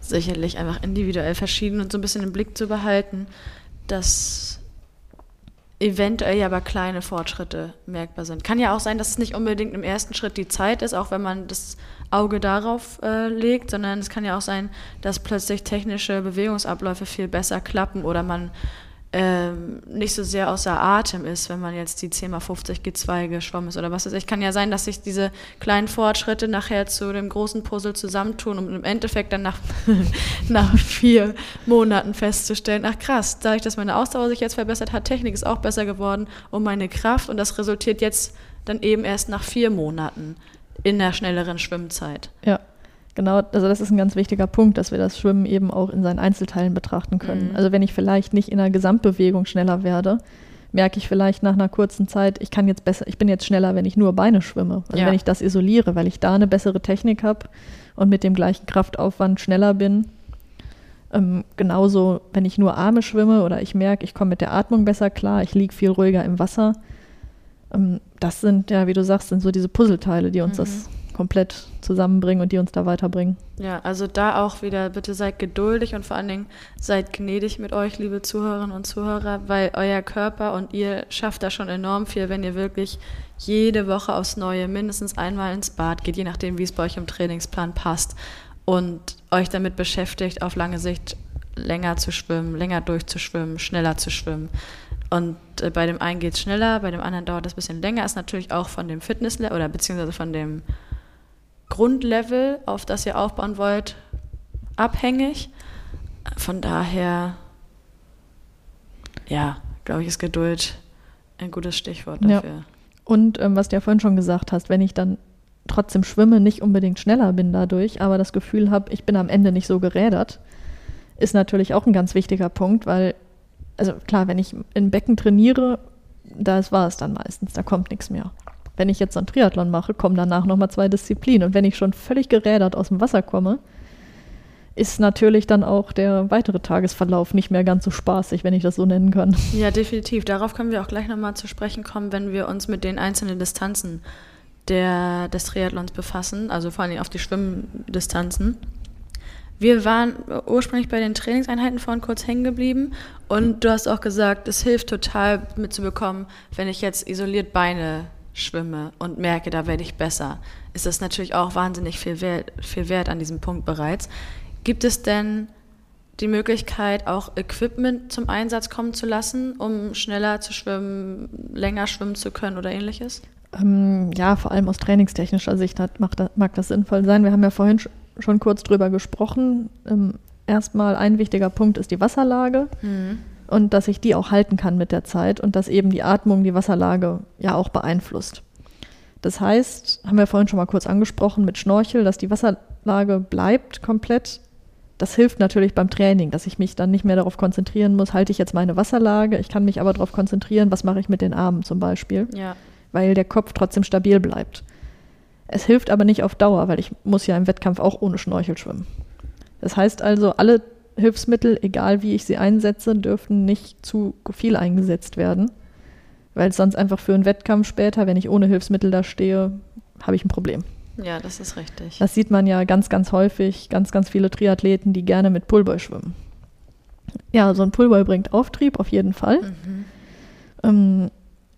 sicherlich einfach individuell verschieden und so ein bisschen im Blick zu behalten, dass eventuell aber kleine Fortschritte merkbar sind. Kann ja auch sein, dass es nicht unbedingt im ersten Schritt die Zeit ist, auch wenn man das Auge darauf äh, legt, sondern es kann ja auch sein, dass plötzlich technische Bewegungsabläufe viel besser klappen oder man ähm, nicht so sehr außer Atem ist, wenn man jetzt die 10x50 G2 geschwommen ist oder was weiß ich. Kann ja sein, dass sich diese kleinen Fortschritte nachher zu dem großen Puzzle zusammentun, um im Endeffekt dann nach, (laughs) nach vier Monaten festzustellen, ach krass, dadurch, dass meine Ausdauer sich jetzt verbessert hat, Technik ist auch besser geworden und meine Kraft und das resultiert jetzt dann eben erst nach vier Monaten in der schnelleren Schwimmzeit. Ja, genau. Also das ist ein ganz wichtiger Punkt, dass wir das Schwimmen eben auch in seinen Einzelteilen betrachten können. Mhm. Also wenn ich vielleicht nicht in der Gesamtbewegung schneller werde, merke ich vielleicht nach einer kurzen Zeit, ich kann jetzt besser, ich bin jetzt schneller, wenn ich nur Beine schwimme. Also Ja. wenn ich das isoliere, weil ich da eine bessere Technik habe und mit dem gleichen Kraftaufwand schneller bin. Ähm, genauso, wenn ich nur Arme schwimme oder ich merke, ich komme mit der Atmung besser klar, ich liege viel ruhiger im Wasser. Ähm, das sind, ja, wie du sagst, sind so diese Puzzleteile, die uns Mhm. das komplett zusammenbringen und die uns da weiterbringen. Ja, also da auch wieder, bitte seid geduldig und vor allen Dingen seid gnädig mit euch, liebe Zuhörerinnen und Zuhörer, weil euer Körper und ihr schafft da schon enorm viel, wenn ihr wirklich jede Woche aufs Neue mindestens einmal ins Bad geht, je nachdem, wie es bei euch im Trainingsplan passt. und euch damit beschäftigt, auf lange Sicht länger zu schwimmen, länger durchzuschwimmen, schneller zu schwimmen. Und äh, bei dem einen geht es schneller, bei dem anderen dauert es ein bisschen länger. Ist natürlich auch von dem Fitnesslevel oder beziehungsweise von dem Grundlevel, auf das ihr aufbauen wollt, abhängig. Von daher, ja, glaube ich, ist Geduld ein gutes Stichwort Ja. dafür. Und ähm, was du ja vorhin schon gesagt hast, wenn ich dann trotzdem schwimme, nicht unbedingt schneller bin dadurch, aber das Gefühl habe, ich bin am Ende nicht so gerädert, ist natürlich auch ein ganz wichtiger Punkt, weil, also klar, wenn ich im Becken trainiere, da war es dann meistens, da kommt nichts mehr. Wenn ich jetzt einen Triathlon mache, kommen danach nochmal zwei Disziplinen. Und wenn ich schon völlig gerädert aus dem Wasser komme, ist natürlich dann auch der weitere Tagesverlauf nicht mehr ganz so spaßig, wenn ich das so nennen kann. Ja, definitiv. Darauf können wir auch gleich nochmal zu sprechen kommen, wenn wir uns mit den einzelnen Distanzen der, des Triathlons befassen, also vor allem auf die Schwimmdistanzen. Wir waren ursprünglich bei den Trainingseinheiten vorhin kurz hängen geblieben und du hast auch gesagt, es hilft total mitzubekommen, wenn ich jetzt isoliert Beine schwimme und merke, da werde ich besser. Ist das natürlich auch wahnsinnig viel wert, viel wert an diesem Punkt bereits. Gibt es denn die Möglichkeit, auch Equipment zum Einsatz kommen zu lassen, um schneller zu schwimmen, länger schwimmen zu können oder ähnliches? Ähm, ja, vor allem aus trainingstechnischer Sicht hat, das, mag das sinnvoll sein. Wir haben ja vorhin sch schon kurz drüber gesprochen. Ähm, erstmal ein wichtiger Punkt ist die Wasserlage und dass ich die auch halten kann mit der Zeit und dass eben die Atmung die Wasserlage ja auch beeinflusst. Das heißt, haben wir vorhin schon mal kurz angesprochen mit Schnorchel, dass die Wasserlage bleibt komplett. Das hilft natürlich beim Training, dass ich mich dann nicht mehr darauf konzentrieren muss, halte ich jetzt meine Wasserlage, ich kann mich aber darauf konzentrieren, was mache ich mit den Armen zum Beispiel Ja. weil der Kopf trotzdem stabil bleibt. Es hilft aber nicht auf Dauer, weil ich muss ja im Wettkampf auch ohne Schnorchel schwimmen. Das heißt also, alle Hilfsmittel, egal wie ich sie einsetze, dürfen nicht zu viel eingesetzt werden, weil sonst einfach für einen Wettkampf später, wenn ich ohne Hilfsmittel da stehe, habe ich ein Problem. Ja, das ist richtig. Das sieht man ja ganz, ganz häufig, ganz, ganz viele Triathleten, die gerne mit Pullboy schwimmen. Ja, so ein Pullboy bringt Auftrieb auf jeden Fall. Ähm,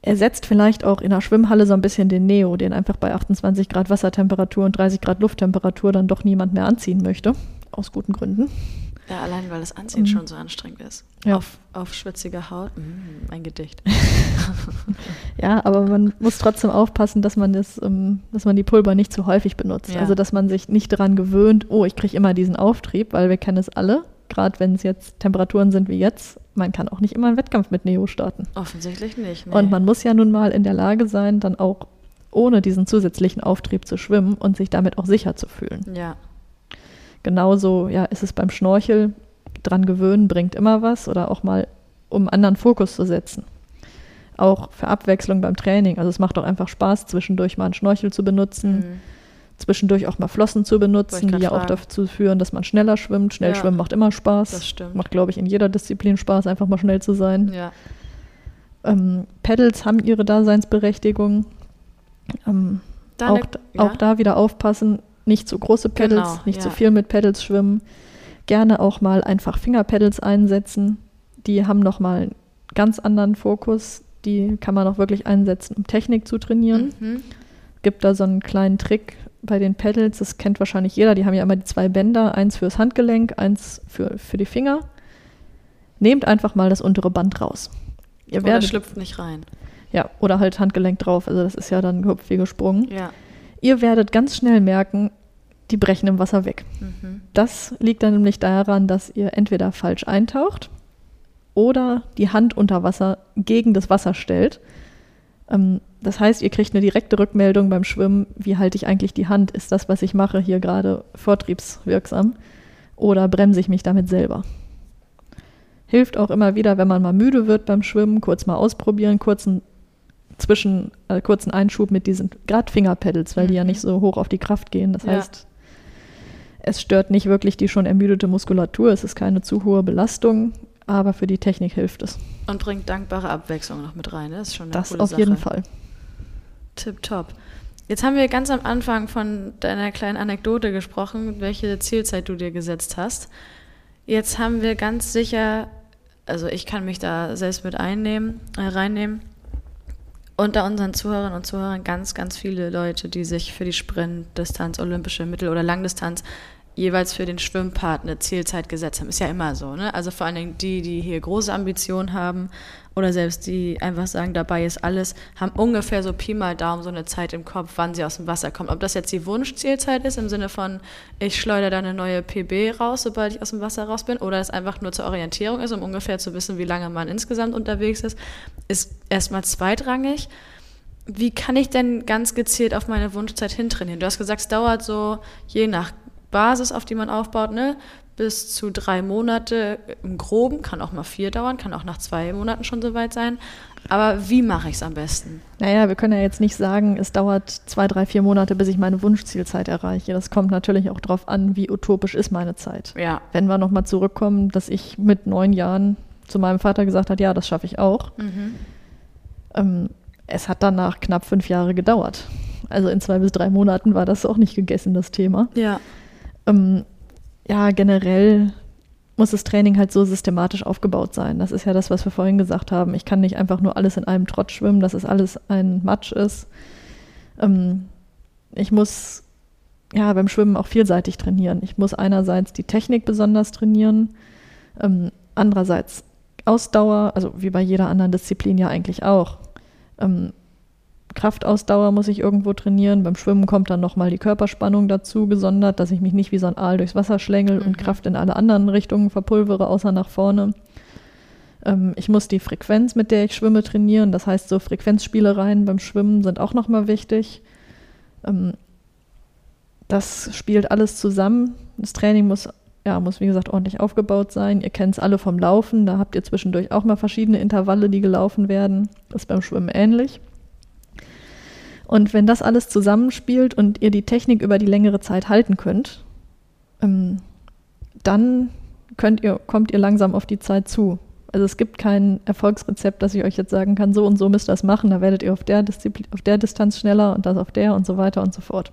ersetzt vielleicht auch in der Schwimmhalle so ein bisschen den Neo, den einfach bei 28 Grad Wassertemperatur und 30 Grad Lufttemperatur dann doch niemand mehr anziehen möchte. Aus guten Gründen. Ja, allein weil das Anziehen Mhm. schon so anstrengend ist. Ja. Auf, auf schwitzige Haut. Mm, ein Gedicht. (laughs) (laughs) Ja, aber man muss trotzdem aufpassen, dass man das, ähm, dass man die Pulver nicht zu häufig benutzt. Ja. Also dass man sich nicht daran gewöhnt, oh, ich kriege immer diesen Auftrieb, weil wir kennen es alle, gerade wenn es jetzt Temperaturen sind wie jetzt, man kann auch nicht immer einen Wettkampf mit Neo starten. Offensichtlich nicht. Nee. Und man muss ja nun mal in der Lage sein, dann auch ohne diesen zusätzlichen Auftrieb zu schwimmen und sich damit auch sicher zu fühlen. ja. Genauso ja, ist es beim Schnorchel, dran gewöhnen bringt immer was oder auch mal, um einen anderen Fokus zu setzen. Auch für Abwechslung beim Training. Also es macht auch einfach Spaß, zwischendurch mal einen Schnorchel zu benutzen, Mhm. zwischendurch auch mal Flossen zu benutzen, die ja grad auch fragen. dazu führen, dass man schneller schwimmt. Schnell Ja. schwimmen macht immer Spaß. Das stimmt. Macht, glaube ich, in jeder Disziplin Spaß, einfach mal schnell zu sein. Ja. Ähm, Pedals haben ihre Daseinsberechtigung. Ähm, Dann auch, ne- ja. auch da wieder aufpassen, nicht zu große Pedals, Genau, nicht ja. zu viel mit Pedals schwimmen. Gerne auch mal einfach Fingerpedals einsetzen. Die haben nochmal einen ganz anderen Fokus. Die kann man auch wirklich einsetzen, um Technik zu trainieren. Mhm. Gibt da so einen kleinen Trick bei den Pedals, das kennt wahrscheinlich jeder. Die haben ja immer die zwei Bänder, eins fürs Handgelenk, eins für, für die Finger. Nehmt einfach mal das untere Band raus. Ihr Oder werdet, schlüpft nicht rein. ja, oder halt Handgelenk drauf. Also das ist ja dann gehupft wie gesprungen. Ja. Ihr werdet ganz schnell merken, die brechen im Wasser weg. Mhm. Das liegt dann nämlich daran, dass ihr entweder falsch eintaucht oder die Hand unter Wasser gegen das Wasser stellt. Ähm, das heißt, ihr kriegt eine direkte Rückmeldung beim Schwimmen, wie halte ich eigentlich die Hand? Ist das, was ich mache, hier gerade vortriebswirksam oder bremse ich mich damit selber? Hilft auch immer wieder, wenn man mal müde wird beim Schwimmen, kurz mal ausprobieren, kurzen zwischen äh, kurzen Einschub mit diesen gerade Fingerpedals, weil die ja Mhm. nicht so hoch auf die Kraft gehen. Das Ja. heißt, es stört nicht wirklich die schon ermüdete Muskulatur, es ist keine zu hohe Belastung, aber für die Technik hilft es. Und bringt dankbare Abwechslung noch mit rein. Das ist schon eine Das auf Sache. jeden Fall. Tipptopp. Jetzt haben wir ganz am Anfang von deiner kleinen Anekdote gesprochen, welche Zielzeit du dir gesetzt hast. Jetzt haben wir ganz sicher, also ich kann mich da selbst mit einnehmen, äh, reinnehmen, unter unseren Zuhörerinnen und Zuhörern ganz, ganz viele Leute, die sich für die Sprintdistanz, olympische Mittel- oder Langdistanz jeweils für den Schwimmpart eine Zielzeit gesetzt haben. Ist ja immer so, ne? Also vor allen Dingen die, die hier große Ambitionen haben oder selbst die einfach sagen, dabei ist alles, haben ungefähr so Pi mal Daumen so eine Zeit im Kopf, wann sie aus dem Wasser kommen. Ob das jetzt die Wunschzielzeit ist, im Sinne von, ich schleudere da eine neue PB raus, sobald ich aus dem Wasser raus bin, oder es einfach nur zur Orientierung ist, um ungefähr zu wissen, wie lange man insgesamt unterwegs ist, ist erstmal zweitrangig. Wie kann ich denn ganz gezielt auf meine Wunschzeit hintrainieren? Du hast gesagt, es dauert so je nach Basis, auf die man aufbaut, ne, bis zu drei Monate im Groben, kann auch mal vier dauern, kann auch nach zwei Monaten schon soweit sein. Aber wie mache ich es am besten? Naja, wir können ja jetzt nicht sagen, es dauert zwei, drei, vier Monate, bis ich meine Wunschzielzeit erreiche. Das kommt natürlich auch darauf an, wie utopisch ist meine Zeit. Ja. Wenn wir nochmal zurückkommen, dass ich mit neun Jahren zu meinem Vater gesagt habe, ja, das schaffe ich auch. Mhm. Ähm, es hat danach knapp fünf Jahre gedauert. Also in zwei bis drei Monaten war das auch nicht gegessen, das Thema. Ja. Ähm, ja, generell muss das Training halt so systematisch aufgebaut sein. Das ist ja das, was wir vorhin gesagt haben. Ich kann nicht einfach nur alles in einem Trott schwimmen, dass es alles ein Matsch ist. Ähm, ich muss ja beim Schwimmen auch vielseitig trainieren. Ich muss einerseits die Technik besonders trainieren, ähm, andererseits Ausdauer, also wie bei jeder anderen Disziplin ja eigentlich auch. Ähm, Kraftausdauer muss ich irgendwo trainieren. Beim Schwimmen kommt dann nochmal die Körperspannung dazu, gesondert, dass ich mich nicht wie so ein Aal durchs Wasser schlängel Mhm. und Kraft in alle anderen Richtungen verpulvere, außer nach vorne. Ähm, ich muss die Frequenz, mit der ich schwimme, trainieren. Das heißt, so Frequenzspielereien beim Schwimmen sind auch nochmal wichtig. Ähm, das spielt alles zusammen. Das Training muss, ja, muss wie gesagt ordentlich aufgebaut sein. Ihr kennt es alle vom Laufen. Da habt ihr zwischendurch auch mal verschiedene Intervalle, die gelaufen werden. Das ist beim Schwimmen ähnlich. Und wenn das alles zusammenspielt und ihr die Technik über die längere Zeit halten könnt, ähm, dann könnt ihr, kommt ihr langsam auf die Zeit zu. Also es gibt kein Erfolgsrezept, dass ich euch jetzt sagen kann, so und so müsst ihr das machen, da werdet ihr auf der, Disziplin, auf der Distanz schneller und das auf der und so weiter und so fort.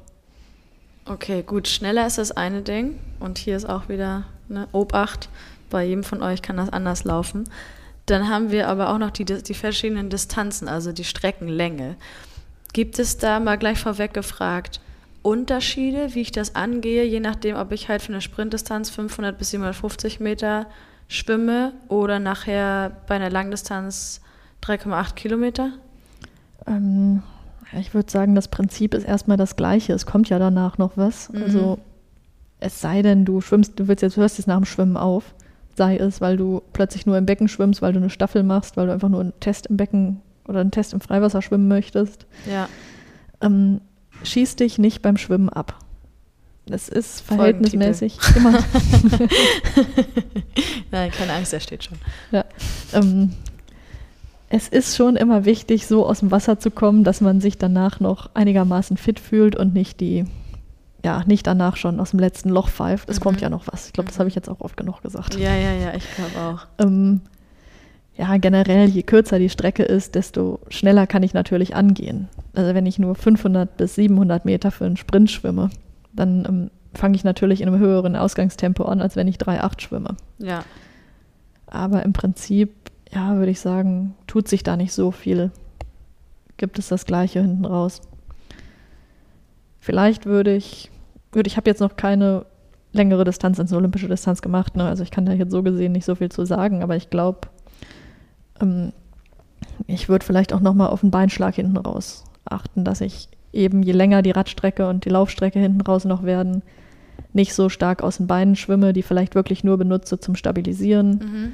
Okay, gut. Schneller ist das eine Ding. Und hier ist auch wieder ne, Obacht. Bei jedem von euch kann das anders laufen. Dann haben wir aber auch noch die, die verschiedenen Distanzen, also die Streckenlänge. Gibt es da mal gleich vorweg gefragt Unterschiede, wie ich das angehe, je nachdem, ob ich halt für eine Sprintdistanz 500 bis 750 Meter schwimme oder nachher bei einer Langdistanz 3,8 Kilometer? Ähm, ich würde sagen, das Prinzip ist erstmal das gleiche. Es kommt ja danach noch was. Mhm. Also es sei denn, du schwimmst, du willst jetzt, hörst jetzt nach dem Schwimmen auf. Sei es, weil du plötzlich nur im Becken schwimmst, weil du eine Staffel machst, weil du einfach nur einen Test im Becken oder einen Test im Freiwasser schwimmen möchtest. Ja, Ähm, schieß dich nicht beim Schwimmen ab. Das ist verhältnismäßig immer. (laughs) nein, keine Angst, der steht schon. Ja. Ähm, es ist schon immer wichtig, so aus dem Wasser zu kommen, dass man sich danach noch einigermaßen fit fühlt und nicht die, ja, nicht danach schon aus dem letzten Loch pfeift. Es Mhm. kommt ja noch was. Ich glaube, das habe ich jetzt auch oft genug gesagt. Ja, ja, ja, ich glaube auch. Ähm, ja, generell, je kürzer die Strecke ist, desto schneller kann ich natürlich angehen. Also wenn ich nur 500 bis 700 Meter für einen Sprint schwimme, dann ähm, fange ich natürlich in einem höheren Ausgangstempo an, als wenn ich 3,8 schwimme. Ja. Aber im Prinzip, ja, würde ich sagen, tut sich da nicht so viel. Gibt es das Gleiche hinten raus. Vielleicht würde ich, würde ich habe jetzt noch keine längere Distanz ins olympische Distanz gemacht, ne? also ich kann da jetzt so gesehen nicht so viel zu sagen, aber ich glaube, ähm, ich würde vielleicht auch noch mal auf den Beinschlag hinten raus achten, dass ich eben je länger die Radstrecke und die Laufstrecke hinten raus noch werden, nicht so stark aus den Beinen schwimme, die vielleicht wirklich nur benutze zum Stabilisieren Mhm.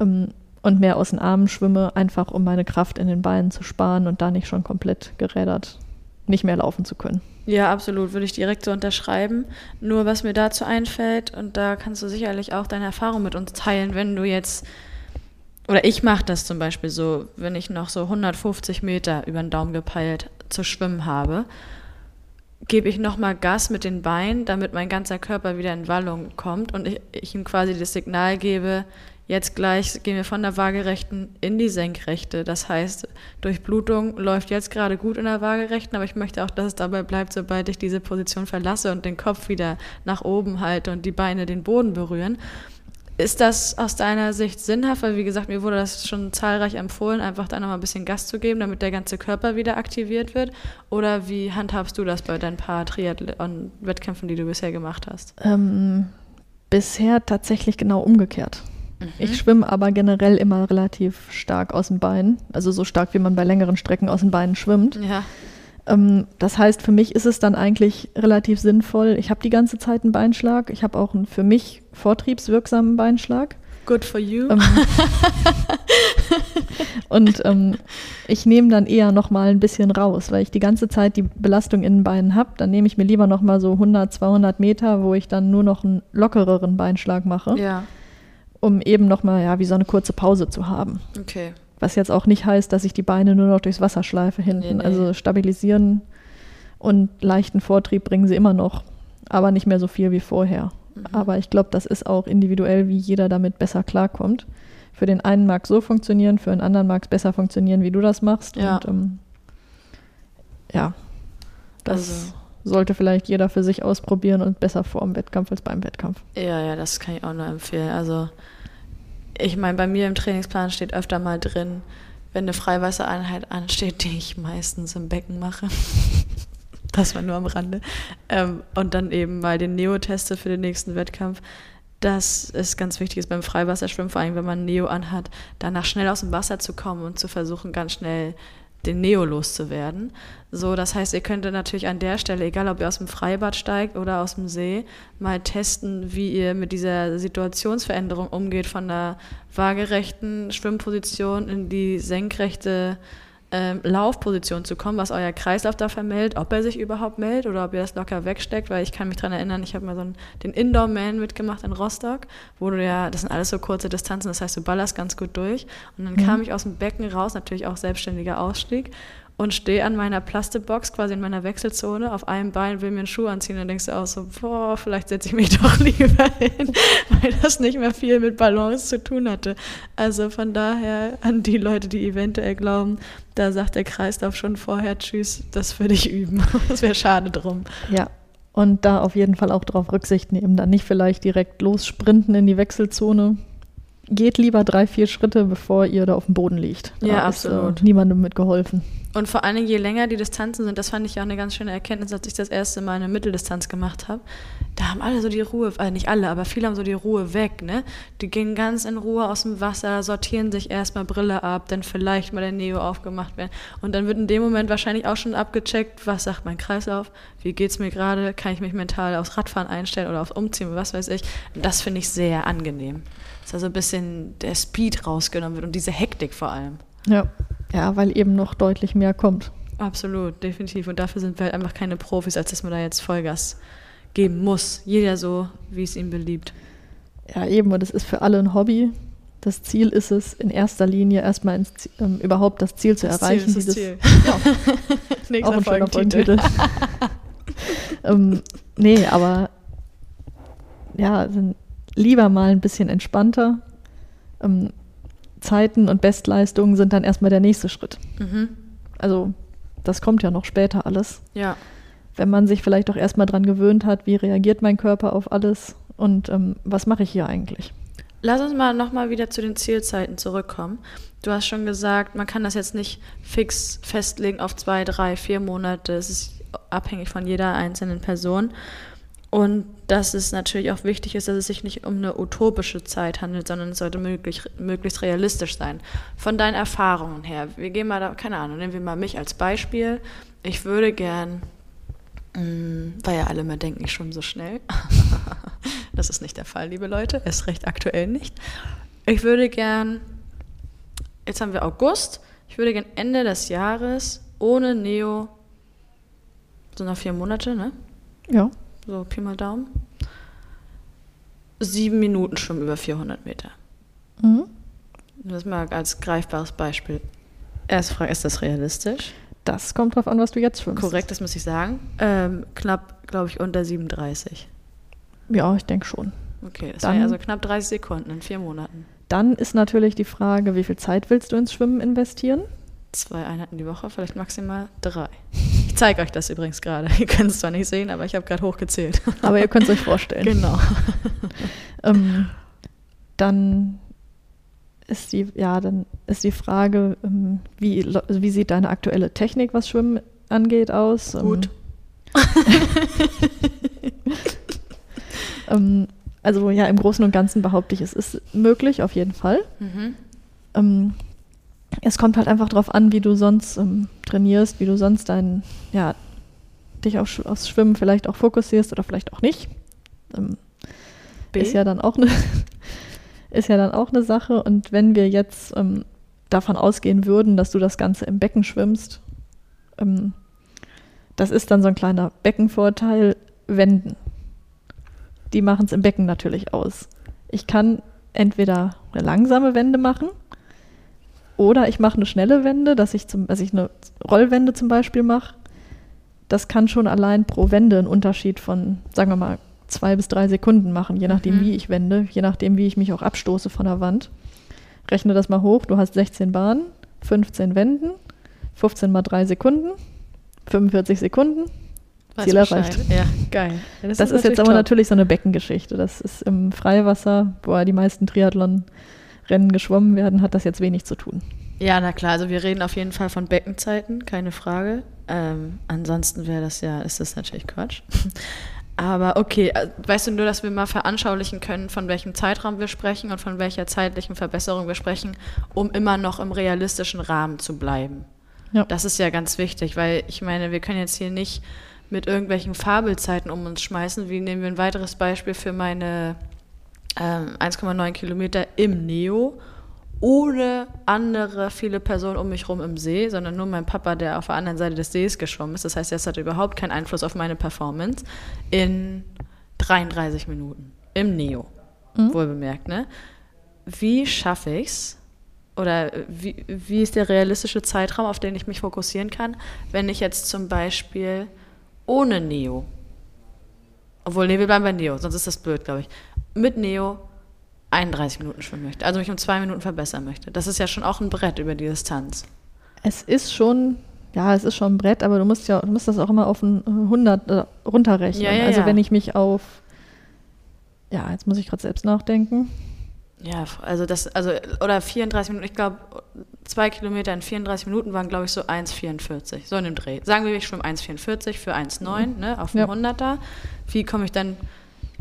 ähm, und mehr aus den Armen schwimme, einfach um meine Kraft in den Beinen zu sparen und da nicht schon komplett gerädert nicht mehr laufen zu können. Ja, absolut, würde ich direkt so unterschreiben. Nur was mir dazu einfällt, und da kannst du sicherlich auch deine Erfahrung mit uns teilen, wenn du jetzt, oder ich mache das zum Beispiel so, wenn ich noch so 150 Meter über den Daumen gepeilt zu schwimmen habe, gebe ich nochmal Gas mit den Beinen, damit mein ganzer Körper wieder in Wallung kommt und ich, ich ihm quasi das Signal gebe, jetzt gleich gehen wir von der waagerechten in die senkrechte. Das heißt, Durchblutung läuft jetzt gerade gut in der waagerechten, aber ich möchte auch, dass es dabei bleibt, sobald ich diese Position verlasse und den Kopf wieder nach oben halte und die Beine den Boden berühren. Ist das aus deiner Sicht sinnhaft? Weil, wie gesagt, mir wurde das schon zahlreich empfohlen, einfach da nochmal ein bisschen Gas zu geben, damit der ganze Körper wieder aktiviert wird. Oder wie handhabst du das bei deinen paar Triathlon-Wettkämpfen, die du bisher gemacht hast? Ähm, bisher tatsächlich genau umgekehrt. Ich schwimme aber generell immer relativ stark aus dem Bein. Also so stark, wie man bei längeren Strecken aus den Beinen schwimmt. Ja. Ähm, das heißt, für mich ist es dann eigentlich relativ sinnvoll. Ich habe die ganze Zeit einen Beinschlag. Ich habe auch einen für mich vortriebswirksamen Beinschlag. Good for you. Ähm, (laughs) und ähm, ich nehme dann eher noch mal ein bisschen raus, weil ich die ganze Zeit die Belastung in den Beinen habe. Dann nehme ich mir lieber noch mal so 100, 200 Meter, wo ich dann nur noch einen lockereren Beinschlag mache, ja, um eben noch mal ja wie so eine kurze Pause zu haben. okay. Was jetzt auch nicht heißt, dass ich die Beine nur noch durchs Wasser schleife hinten. Nee, nee. Also stabilisieren und leichten Vortrieb bringen sie immer noch, aber nicht mehr so viel wie vorher. Mhm. Aber ich glaube, das ist auch individuell, wie jeder damit besser klarkommt. Für den einen mag es so funktionieren, für den anderen mag es besser funktionieren, wie du das machst. Ja. Und ähm, ja, das Also- sollte vielleicht jeder für sich ausprobieren und besser vor dem Wettkampf als beim Wettkampf. Ja, ja, das kann ich auch nur empfehlen. Also, ich meine, bei mir im Trainingsplan steht öfter mal drin, wenn eine Freiwassereinheit ansteht, die ich meistens im Becken mache. (laughs) das war nur am Rande. Ähm, und dann eben mal den Neo teste für den nächsten Wettkampf. Das ist ganz wichtig ist beim Freiwasserschwimmen, vor allem wenn man Neo anhat, danach schnell aus dem Wasser zu kommen und zu versuchen, ganz schnell den Neo loszuwerden. So, das heißt, ihr könnt natürlich an der Stelle, egal ob ihr aus dem Freibad steigt oder aus dem See, mal testen, wie ihr mit dieser Situationsveränderung umgeht von der waagerechten Schwimmposition in die senkrechte ähm, Laufposition zu kommen, was euer Kreislauf da vermeldet, ob er sich überhaupt meldet oder ob ihr das locker wegsteckt, weil ich kann mich daran erinnern, ich habe mal so einen, den Indoor-Man mitgemacht in Rostock, wo du ja, das sind alles so kurze Distanzen, das heißt, du ballerst ganz gut durch. Und dann kam ich aus dem Becken raus, natürlich auch selbstständiger Ausstieg und stehe an meiner Plastikbox, quasi in meiner Wechselzone, auf einem Bein, will mir einen Schuh anziehen dann denkst du auch so, boah, vielleicht setze ich mich (laughs) doch lieber hin, weil das nicht mehr viel mit Balance zu tun hatte. Also von daher an die Leute, die eventuell glauben, da sagt der Kreislauf schon vorher, tschüss, das würde ich üben. (laughs) Das wäre schade drum. Ja. Und da auf jeden Fall auch darauf Rücksicht nehmen. Dann nicht vielleicht direkt lossprinten in die Wechselzone. Geht lieber drei, vier Schritte, bevor ihr da auf dem Boden liegt. Da Ja, ist, absolut. Äh, niemandem mitgeholfen. Und vor allen Dingen, je länger die Distanzen sind, das fand ich ja auch eine ganz schöne Erkenntnis, als ich das erste Mal eine Mitteldistanz gemacht habe. Da haben alle so die Ruhe, äh, nicht alle, aber viele haben so die Ruhe weg, ne? Die gehen ganz in Ruhe aus dem Wasser, sortieren sich erstmal Brille ab, dann vielleicht mal der Neo aufgemacht werden. Und dann wird in dem Moment wahrscheinlich auch schon abgecheckt, was sagt mein Kreislauf, wie geht's mir gerade, kann ich mich mental aufs Radfahren einstellen oder aufs Umziehen, was weiß ich. Das finde ich sehr angenehm. Dass also ein bisschen der Speed rausgenommen wird und diese Hektik vor allem. Ja. Ja, weil eben noch deutlich mehr kommt. Absolut, definitiv. Und dafür sind wir halt einfach keine Profis, als dass man da jetzt Vollgas geben muss. Jeder so, wie es ihm beliebt. Ja, eben. Und es ist für alle ein Hobby. Das Ziel ist es, in erster Linie erstmal ins, ähm, überhaupt das Ziel zu Das erreichen. Ziel ist das Ziel. (laughs) Ja, (laughs) auch ein schöner. Folgentitel. (laughs) ähm, nee, aber ja, sind lieber mal ein bisschen entspannter. Ähm, Zeiten und Bestleistungen sind dann erstmal der nächste Schritt. Mhm. Also das kommt ja noch später alles. Ja, Wenn man sich vielleicht auch erstmal dran gewöhnt hat, wie reagiert mein Körper auf alles und ähm, was mache ich hier eigentlich? Lass uns mal nochmal wieder zu den Zielzeiten zurückkommen. Du hast schon gesagt, man kann das jetzt nicht fix festlegen auf zwei, drei, vier Monate. Es ist abhängig von jeder einzelnen Person. Und dass es natürlich auch wichtig ist, dass es sich nicht um eine utopische Zeit handelt, sondern es sollte möglich, möglichst realistisch sein. Von deinen Erfahrungen her, wir gehen mal da, keine Ahnung, nehmen wir mal mich als Beispiel. Ich würde gern, mh, weil ja alle immer denken, ich schwimme so schnell. (laughs) das ist nicht der Fall, liebe Leute, ist recht aktuell nicht. Ich würde gern, jetzt haben wir August, ich würde gern Ende des Jahres ohne Neo, sind noch vier Monate, ne? Ja, so Pi mal Daumen, sieben Minuten schwimmen über 400 Meter. mhm. Das mal als greifbares Beispiel. Erste Frage, ist das realistisch? das kommt drauf an, was du jetzt schwimmst. Korrekt, das muss ich sagen. Ähm, knapp, glaube ich, unter 37. Ja, ich denke schon. Okay, das Dann- wäre also knapp 30 Sekunden in vier Monaten. Dann ist natürlich die Frage, wie viel Zeit willst du ins Schwimmen investieren? Zwei Einheiten die Woche, vielleicht maximal drei. Ich zeige euch das übrigens gerade. (laughs) Ihr könnt es zwar nicht sehen, aber ich habe gerade hochgezählt. (laughs) Aber ihr könnt es euch vorstellen. genau. (laughs) Ähm, dann ist die, ja, dann ist die Frage, ähm, wie, also wie sieht deine aktuelle Technik, was Schwimmen angeht, aus? Ähm, Gut. ähm, also ja, im Großen und Ganzen behaupte ich, es ist möglich, auf jeden Fall. Mhm. Ähm, es kommt halt einfach darauf an, wie du sonst ähm, trainierst, wie du sonst dein, ja, dich auf, aufs Schwimmen vielleicht auch fokussierst oder vielleicht auch nicht. Ähm, ist ja dann auch eine (laughs) ist ja dann auch eine Sache. Und wenn wir jetzt ähm, davon ausgehen würden, dass du das Ganze im Becken schwimmst, ähm, das ist dann so ein kleiner Beckenvorteil. Wenden. Die machen es im Becken natürlich aus. Ich kann entweder eine langsame Wende machen oder ich mache eine schnelle Wende, dass ich, zum, dass ich eine Rollwende zum Beispiel mache. Das kann schon allein pro Wende einen Unterschied von, sagen wir mal, zwei bis drei Sekunden machen, je nachdem, Mhm. wie ich wende, je nachdem, wie ich mich auch abstoße von der Wand. Rechne das mal hoch. Du hast 16 Bahnen, 15 Wenden, 15 mal drei Sekunden, 45 Sekunden. Weiß Ziel erreicht. Ja, geil. Ja, Das, ist jetzt aber top. natürlich so eine Beckengeschichte. Das ist im Freiwasser, wo ja die meisten Triathlon-Rennen geschwommen werden, hat das jetzt wenig zu tun. Ja, na klar, also wir reden auf jeden Fall von Beckenzeiten, keine Frage. Ähm, ansonsten wäre das ja, ist das natürlich Quatsch. (laughs) Aber okay, äh, weißt du nur, dass wir mal veranschaulichen können, von welchem Zeitraum wir sprechen und von welcher zeitlichen Verbesserung wir sprechen, um immer noch im realistischen Rahmen zu bleiben. Ja. Das ist ja ganz wichtig, weil ich meine, wir können jetzt hier nicht mit irgendwelchen Fabelzeiten um uns schmeißen. Wie nehmen wir ein weiteres Beispiel für meine ähm, 1,9 Kilometer im Neo ohne andere viele Personen um mich rum im See, sondern nur mein Papa, der auf der anderen Seite des Sees geschwommen ist. Das heißt, das hatte überhaupt keinen Einfluss auf meine Performance in 33 Minuten im Neo, Mhm. wohl bemerkt. Ne? Wie schaffe ich's? Oder wie, wie ist der realistische Zeitraum, auf den ich mich fokussieren kann, wenn ich jetzt zum Beispiel ohne Neo, obwohl, nee, wir bleiben bei Neo, sonst ist das blöd, glaube ich, mit Neo 31 Minuten schwimmen möchte, also mich um zwei Minuten verbessern möchte. Das ist ja schon auch ein Brett über die Distanz. Es ist schon, ja, es ist schon ein Brett, aber du musst ja, du musst das auch immer auf ein äh, 100 äh, runterrechnen. Ja, ja, also ja. wenn ich mich auf, ja, jetzt muss ich gerade selbst nachdenken. Ja, also das, also, oder 34 Minuten, ich glaube, zwei Kilometer in 34 Minuten waren, glaube ich, so 1,44, so in dem Dreh. Sagen wir, ich schwimme 1,44 für 1,9, ne, auf dem Ja. 100er. Wie komme ich dann,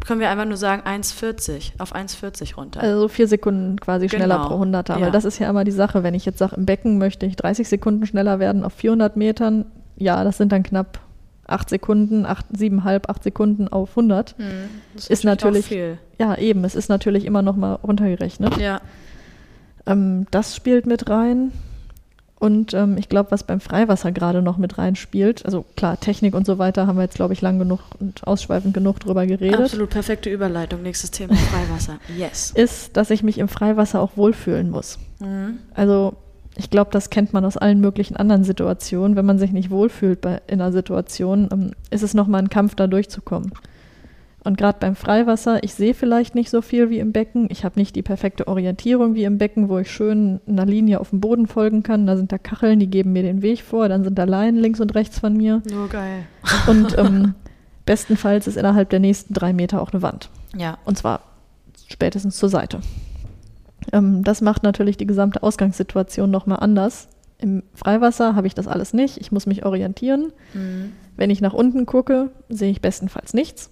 können wir einfach nur sagen 1,40, auf 1,40 runter. Also so vier Sekunden quasi schneller Genau, pro 100er. ja. Weil das ist ja immer die Sache, wenn ich jetzt sage, im Becken möchte ich 30 Sekunden schneller werden auf 400 Metern. Ja, das sind dann knapp 8 Sekunden, 8, 7,5, 8 Sekunden auf 100. Hm, das ist natürlich- auch viel. Ja, eben, es ist natürlich immer noch mal runtergerechnet. Ja, Ähm, das spielt mit rein. Und ähm, ich glaube, was beim Freiwasser gerade noch mit reinspielt, also klar, Technik und so weiter haben wir jetzt, glaube ich, lang genug und ausschweifend genug drüber geredet, absolut perfekte Überleitung. Nächstes Thema, Freiwasser. Yes. ist, dass ich mich im Freiwasser auch wohlfühlen muss. Mhm. Also ich glaube, das kennt man aus allen möglichen anderen Situationen. Wenn man sich nicht wohlfühlt bei, in einer Situation, ähm, ist es nochmal ein Kampf, da durchzukommen. Und gerade beim Freiwasser, ich sehe vielleicht nicht so viel wie im Becken. Ich habe nicht die perfekte Orientierung wie im Becken, wo ich schön einer Linie auf dem Boden folgen kann. Da sind da Kacheln, die geben mir den Weg vor. Dann sind da Leinen links und rechts von mir. Nur geil. (laughs) Und ähm, bestenfalls ist innerhalb der nächsten drei Meter auch eine Wand. Ja. Und zwar spätestens zur Seite. Ähm, das macht natürlich die gesamte Ausgangssituation nochmal anders. Im Freiwasser habe ich das alles nicht. Ich muss mich orientieren. Mhm. Wenn ich nach unten gucke, sehe ich bestenfalls nichts.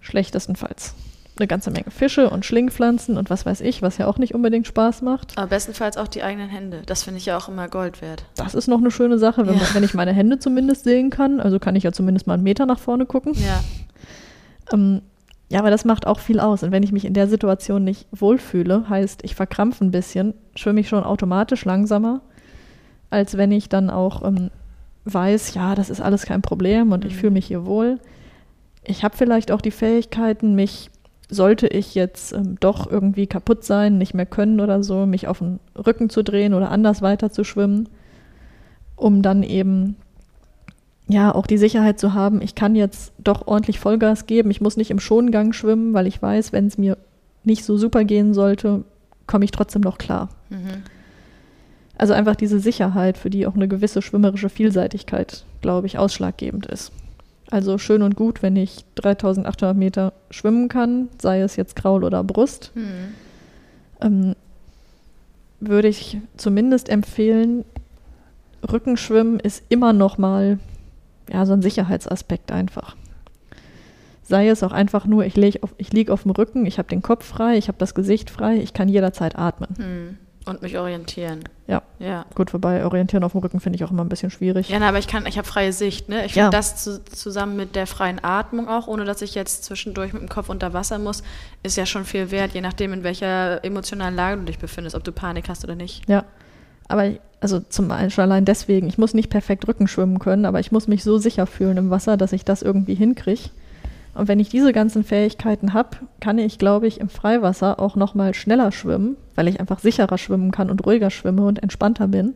Schlechtestenfalls eine ganze Menge Fische und Schlingpflanzen und was weiß ich, was ja auch nicht unbedingt Spaß macht. Aber bestenfalls auch die eigenen Hände. Das finde ich ja auch immer Gold wert. Das ist noch eine schöne Sache, wenn, Ja. man, wenn ich meine Hände zumindest sehen kann. Also kann ich ja zumindest mal einen Meter nach vorne gucken. Ja. Ähm, ja, aber das macht auch viel aus. Und wenn ich mich in der Situation nicht wohlfühle, heißt, ich verkrampfe ein bisschen, schwimme ich schon automatisch langsamer, als wenn ich dann auch ähm, weiß, ja, das ist alles kein Problem und ich Mhm. fühle mich hier wohl. Ich habe vielleicht auch die Fähigkeiten, mich, sollte ich jetzt ähm, doch irgendwie kaputt sein, nicht mehr können oder so, mich auf den Rücken zu drehen oder anders weiter zu schwimmen, um dann eben ja, auch die Sicherheit zu haben, ich kann jetzt doch ordentlich Vollgas geben. Ich muss nicht im Schongang schwimmen, weil ich weiß, wenn es mir nicht so super gehen sollte, komme ich trotzdem noch klar. Mhm. Also einfach diese Sicherheit, für die auch eine gewisse schwimmerische Vielseitigkeit, glaube ich, ausschlaggebend ist. Also schön und gut, wenn ich 3800 Meter schwimmen kann, sei es jetzt Kraul oder Brust. Mhm. ähm, würde ich zumindest empfehlen, Rückenschwimmen ist immer noch mal ja, so ein Sicherheitsaspekt einfach. Sei es auch einfach nur, ich, leg auf, ich liege auf dem Rücken, ich habe den Kopf frei, ich habe das Gesicht frei, ich kann jederzeit atmen. Hm. Und mich orientieren. Ja, Ja. gut, wobei orientieren auf dem Rücken finde ich auch immer ein bisschen schwierig. Ja, na, aber ich kann, ich habe freie Sicht, ne? Ich Ja. finde das zu, zusammen mit der freien Atmung auch, ohne dass ich jetzt zwischendurch mit dem Kopf unter Wasser muss, ist ja schon viel wert, je nachdem, in welcher emotionalen Lage du dich befindest, ob du Panik hast oder nicht. Ja, aber ich- also zum einen schon allein deswegen, ich muss nicht perfekt Rücken schwimmen können, aber ich muss mich so sicher fühlen im Wasser, dass ich das irgendwie hinkriege. Und wenn ich diese ganzen Fähigkeiten habe, kann ich, glaube ich, im Freiwasser auch noch mal schneller schwimmen, weil ich einfach sicherer schwimmen kann und ruhiger schwimme und entspannter bin,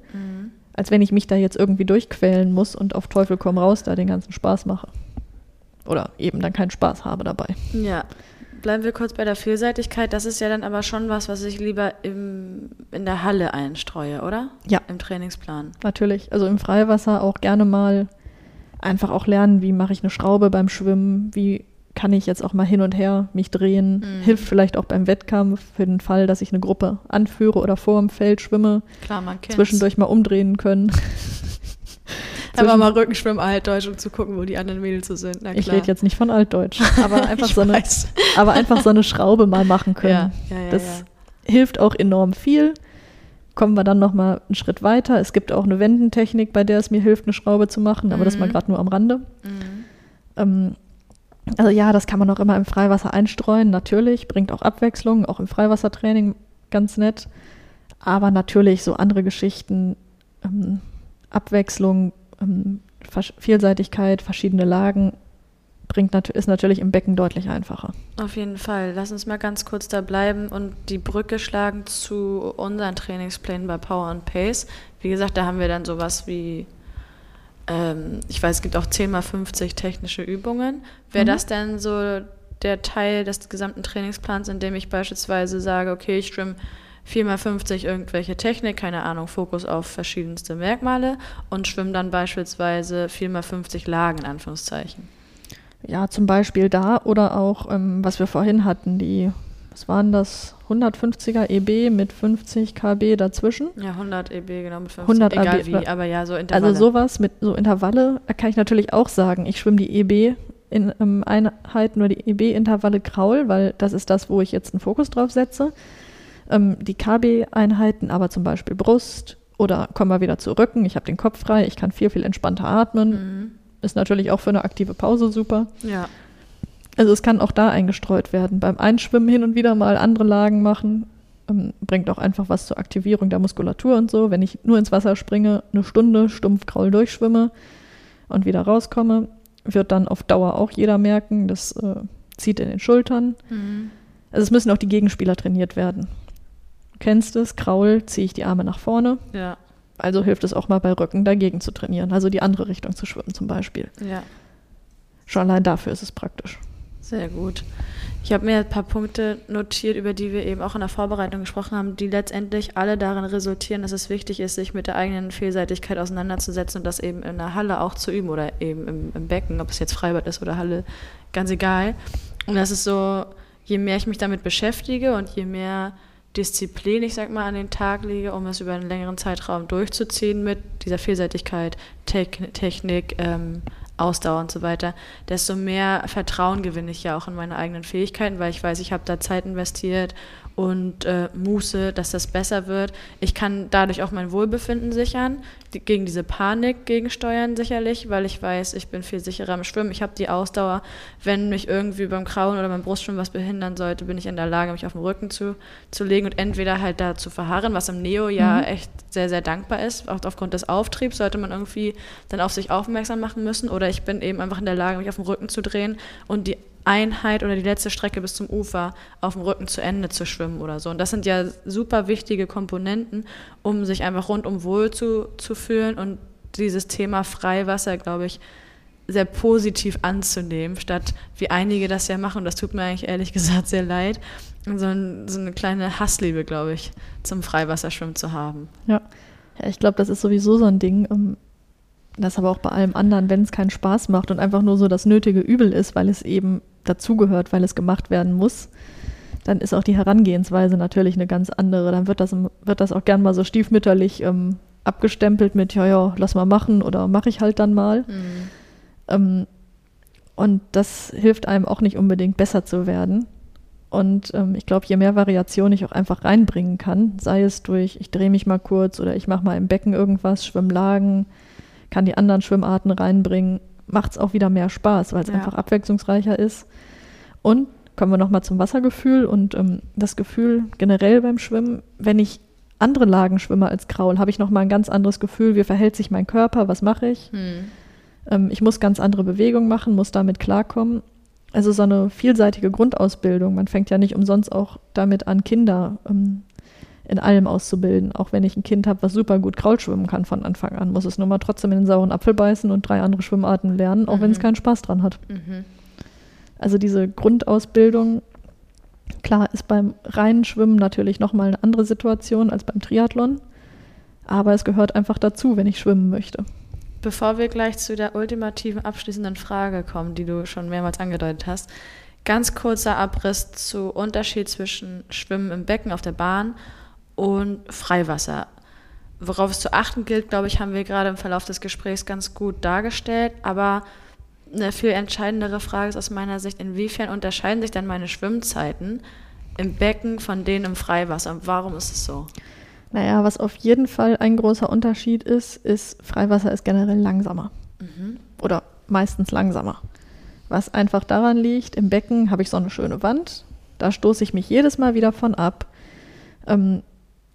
als wenn ich mich da jetzt irgendwie durchquälen muss und auf Teufel komm raus da den ganzen Spaß mache. Oder eben dann keinen Spaß habe dabei. Ja. Bleiben wir kurz bei der Vielseitigkeit. Das ist ja dann aber schon was, was ich lieber im, in der Halle einstreue, oder? Ja. Im Trainingsplan. Natürlich. Also im Freiwasser auch gerne mal einfach auch lernen, wie mache ich eine Schraube beim Schwimmen, wie kann ich jetzt auch mal hin und her mich drehen. Mhm. Hilft vielleicht auch beim Wettkampf für den Fall, dass ich eine Gruppe anführe oder vor dem Feld schwimme, Klar, man kennt zwischendurch mal umdrehen können. (laughs) Aber mal Rückenschwimmen altdeutsch, um zu gucken, wo die anderen Mädels so sind. Ich rede jetzt nicht von Altdeutsch, (laughs) aber einfach, so eine, aber einfach so eine Schraube mal machen können. Ja, ja, ja, das hilft auch enorm viel. Kommen wir dann noch mal einen Schritt weiter. Es gibt auch eine Wendentechnik, bei der es mir hilft, eine Schraube zu machen, aber das mal Mhm. gerade nur am Rande. Mhm. Ähm, also ja, das kann man auch immer im Freiwasser einstreuen, natürlich, bringt auch Abwechslung, auch im Freiwassertraining ganz nett. Aber natürlich so andere Geschichten, ähm, Abwechslung, ähm, Versch- Vielseitigkeit, verschiedene Lagen, bringt nat ist natürlich im Becken deutlich einfacher. Auf jeden Fall. Lass uns mal ganz kurz da bleiben und die Brücke schlagen zu unseren Trainingsplänen bei Power and Pace. Wie gesagt, da haben wir dann sowas wie, ähm, ich weiß, es gibt auch 10 mal 50 technische Übungen. Wäre Mhm. das denn so der Teil des gesamten Trainingsplans, in dem ich beispielsweise sage, okay, ich schwimme 4 mal 50 irgendwelche Technik, keine Ahnung, Fokus auf verschiedenste Merkmale und schwimme dann beispielsweise 4 mal 50 Lagen in Anführungszeichen. Ja, zum Beispiel da oder auch, ähm, was wir vorhin hatten, die, was waren das, 150er EB mit 50 KB dazwischen. Ja, 100 EB, genau, mit 50, 100 egal AB, wie, aber ja, so Intervalle. Also sowas mit so Intervalle kann ich natürlich auch sagen. Ich schwimme die EB in ähm, Einheiten nur die EB-Intervalle Kraul, weil das ist das, wo ich jetzt einen Fokus drauf setze. Ähm, die KB-Einheiten aber zum Beispiel Brust oder kommen wir wieder zu Rücken. Ich habe den Kopf frei, ich kann viel, viel entspannter atmen. Mhm. Ist natürlich auch für eine aktive Pause super. Ja, Also es kann auch da eingestreut werden. Beim Einschwimmen hin und wieder mal andere Lagen machen. Ähm, bringt auch einfach was zur Aktivierung der Muskulatur und so. Wenn ich nur ins Wasser springe, eine Stunde stumpf Kraul durchschwimme und wieder rauskomme, wird dann auf Dauer auch jeder merken, das äh, zieht in den Schultern. Mhm. Also es müssen auch die Gegenspieler trainiert werden. Du kennst es, Kraul, ziehe ich die Arme nach vorne. ja, Also hilft es auch mal bei Rücken dagegen zu trainieren, also die andere Richtung zu schwimmen zum Beispiel. ja, Schon allein dafür ist es praktisch. Sehr gut. Ich habe mir ein paar Punkte notiert, über die wir eben auch in der Vorbereitung gesprochen haben, die letztendlich alle darin resultieren, dass es wichtig ist, sich mit der eigenen Vielseitigkeit auseinanderzusetzen und das eben in der Halle auch zu üben oder eben im, im Becken, ob es jetzt Freibad ist oder Halle, ganz egal. Und das ist so, je mehr ich mich damit beschäftige und je mehr Disziplin, ich sag mal, an den Tag lege, um es über einen längeren Zeitraum durchzuziehen mit dieser Vielseitigkeit, Technik, ähm, Ausdauer und so weiter, desto mehr Vertrauen gewinne ich ja auch in meine eigenen Fähigkeiten, weil ich weiß, ich habe da Zeit investiert und äh, Muße, dass das besser wird. Ich kann dadurch auch mein Wohlbefinden sichern, die, gegen diese Panik gegensteuern sicherlich, weil ich weiß, ich bin viel sicherer im Schwimmen. Ich habe die Ausdauer, wenn mich irgendwie beim Krauen oder beim Brustschwimmen was behindern sollte, bin ich in der Lage, mich auf den Rücken zu, zu legen und entweder halt da zu verharren, was im Neo ja Mhm. echt sehr, sehr dankbar ist. Auch aufgrund des Auftriebs sollte man irgendwie dann auf sich aufmerksam machen müssen oder ich bin eben einfach in der Lage, mich auf den Rücken zu drehen und die Einheit oder die letzte Strecke bis zum Ufer auf dem Rücken zu Ende zu schwimmen oder so. Und das sind ja super wichtige Komponenten, um sich einfach rundum wohl zu, zu fühlen und dieses Thema Freiwasser, glaube ich, sehr positiv anzunehmen, statt wie einige das ja machen, das tut mir eigentlich ehrlich (laughs) gesagt sehr leid, so, ein, so eine kleine Hassliebe, glaube ich, zum Freiwasserschwimmen zu haben. Ja, ja ich glaube, das ist sowieso so ein Ding. ähm, Das aber auch bei allem anderen, wenn es keinen Spaß macht und einfach nur so das nötige Übel ist, weil es eben dazugehört, weil es gemacht werden muss, dann ist auch die Herangehensweise natürlich eine ganz andere. Dann wird das, wird das auch gern mal so stiefmütterlich ähm, abgestempelt mit, ja, ja, lass mal machen oder mache ich halt dann mal. Mhm. Ähm, und das hilft einem auch nicht unbedingt besser zu werden. Und ähm, ich glaube, je mehr Variation ich auch einfach reinbringen kann, sei es durch, ich drehe mich mal kurz oder ich mache mal im Becken irgendwas, Schwimmlagen, kann die anderen Schwimmarten reinbringen, macht es auch wieder mehr Spaß, weil es Ja. einfach abwechslungsreicher ist. Und kommen wir nochmal zum Wassergefühl und ähm, das Gefühl generell beim Schwimmen, wenn ich andere Lagen schwimme als Kraul, habe ich nochmal ein ganz anderes Gefühl, wie verhält sich mein Körper, was mache ich. Hm. Ähm, ich muss ganz andere Bewegungen machen, muss damit klarkommen. Also so eine vielseitige Grundausbildung. Man fängt ja nicht umsonst auch damit an, Kinder ähm, in allem auszubilden. Auch wenn ich ein Kind habe, was super gut Kraul schwimmen kann von Anfang an, muss es nur mal trotzdem in den sauren Apfel beißen und drei andere Schwimmarten lernen, auch wenn es Mhm. keinen Spaß dran hat. Mhm. Also diese Grundausbildung, klar, ist beim reinen Schwimmen natürlich nochmal eine andere Situation als beim Triathlon. Aber es gehört einfach dazu, wenn ich schwimmen möchte. Bevor wir gleich zu der ultimativen abschließenden Frage kommen, die du schon mehrmals angedeutet hast, ganz kurzer Abriss zu Unterschied zwischen Schwimmen im Becken auf der Bahn und Freiwasser. Worauf es zu achten gilt, glaube ich, haben wir gerade im Verlauf des Gesprächs ganz gut dargestellt. Aber eine viel entscheidendere Frage ist aus meiner Sicht, inwiefern unterscheiden sich denn meine Schwimmzeiten im Becken von denen im Freiwasser? Und warum ist es so? Naja, was auf jeden Fall ein großer Unterschied ist, ist, Freiwasser ist generell langsamer. Oder meistens langsamer. Was einfach daran liegt, im Becken habe ich so eine schöne Wand, da stoße ich mich jedes Mal wieder von ab. Ähm,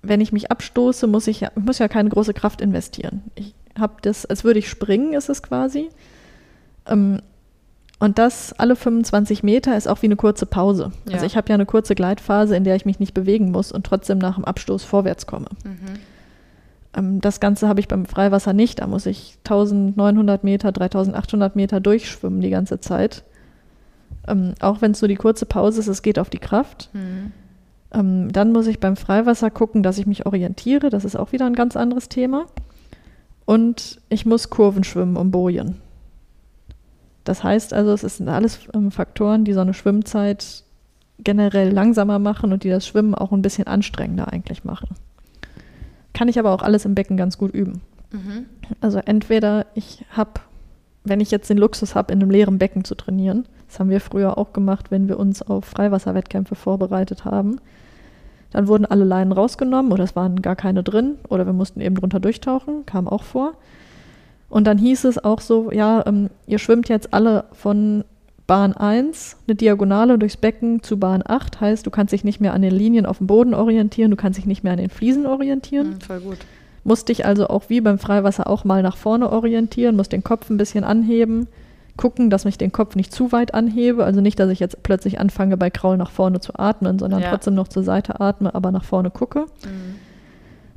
wenn ich mich abstoße, muss ich ja, ich muss ja keine große Kraft investieren. Ich habe das, als würde ich springen, ist es quasi. Ähm, und das alle 25 Meter ist auch wie eine kurze Pause. Ja. Also ich habe ja eine kurze Gleitphase, in der ich mich nicht bewegen muss und trotzdem nach dem Abstoß vorwärts komme. Ähm, das Ganze habe ich beim Freiwasser nicht. Da muss ich 1900 Meter, 3800 Meter durchschwimmen die ganze Zeit. Ähm, auch wenn es so die kurze Pause ist, es geht auf die Kraft. Ähm, dann muss ich beim Freiwasser gucken, dass ich mich orientiere. Das ist auch wieder ein ganz anderes Thema. Und ich muss Kurven schwimmen um Bojen. Das heißt also, es sind alles ähm, Faktoren, die so eine Schwimmzeit generell langsamer machen und die das Schwimmen auch ein bisschen anstrengender eigentlich machen. Kann ich aber auch alles im Becken ganz gut üben. Also entweder ich habe, wenn ich jetzt den Luxus habe, in einem leeren Becken zu trainieren, das haben wir früher auch gemacht, wenn wir uns auf Freiwasserwettkämpfe vorbereitet haben, dann wurden alle Leinen rausgenommen oder es waren gar keine drin oder wir mussten eben drunter durchtauchen, kam auch vor. Und dann hieß es auch so, ja, ähm, ihr schwimmt jetzt alle von Bahn 1 eine Diagonale durchs Becken zu Bahn 8, heißt, du kannst dich nicht mehr an den Linien auf dem Boden orientieren, du kannst dich nicht mehr an den Fliesen orientieren. Mhm, voll gut. Musst dich also auch wie beim Freiwasser auch mal nach vorne orientieren, musst den Kopf ein bisschen anheben, gucken, dass ich den Kopf nicht zu weit anhebe, also nicht, dass ich jetzt plötzlich anfange bei Kraul nach vorne zu atmen, sondern Ja. trotzdem noch zur Seite atme, aber nach vorne gucke.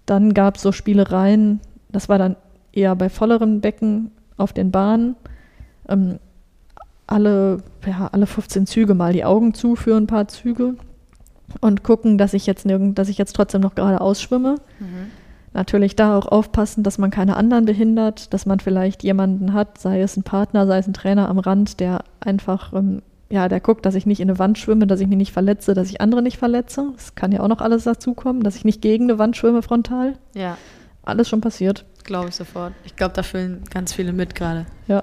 Dann gab es so Spielereien, das war dann eher bei volleren Becken auf den Bahnen. Ähm, alle, ja, alle 15 Züge mal die Augen zu für ein paar Züge und gucken, dass ich jetzt dass ich jetzt trotzdem noch gerade ausschwimme. Natürlich da auch aufpassen, dass man keine anderen behindert, dass man vielleicht jemanden hat, sei es ein Partner, sei es ein Trainer am Rand, der einfach, ähm, ja, der guckt, dass ich nicht in eine Wand schwimme, dass ich mich nicht verletze, dass ich andere nicht verletze. Das kann ja auch noch alles dazukommen, dass ich nicht gegen eine Wand schwimme frontal. Ja, Alles schon passiert. glaube ich sofort. Ich glaube, da fühlen ganz viele mit gerade. Ja.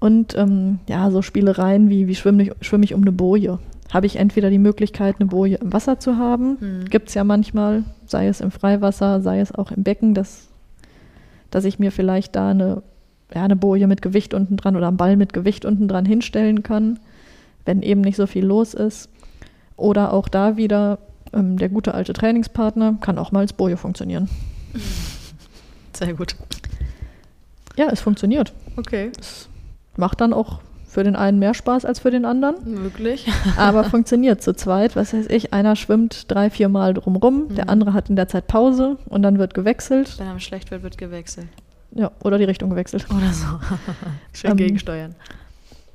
Und ähm, ja, so Spielereien wie, wie schwimme ich, schwimme ich um eine Boje. Habe ich entweder die Möglichkeit, eine Boje im Wasser zu haben, Mhm. gibt es ja manchmal, sei es im Freiwasser, sei es auch im Becken, dass, dass ich mir vielleicht da eine, ja, eine Boje mit Gewicht unten dran oder einen Ball mit Gewicht unten dran hinstellen kann, wenn eben nicht so viel los ist. Oder auch da wieder ähm, der gute alte Trainingspartner kann auch mal als Boje funktionieren. Sehr gut. Ja, es funktioniert. Okay. Macht dann auch für den einen mehr Spaß als für den anderen. Möglich. (laughs) aber funktioniert zu zweit. Was weiß ich, einer schwimmt drei, vier Mal drumrum, der andere hat in der Zeit Pause und dann wird gewechselt. Wenn einem schlecht wird, wird gewechselt. Ja, oder die Richtung gewechselt. Oder so. (laughs) Schön Ähm, gegensteuern.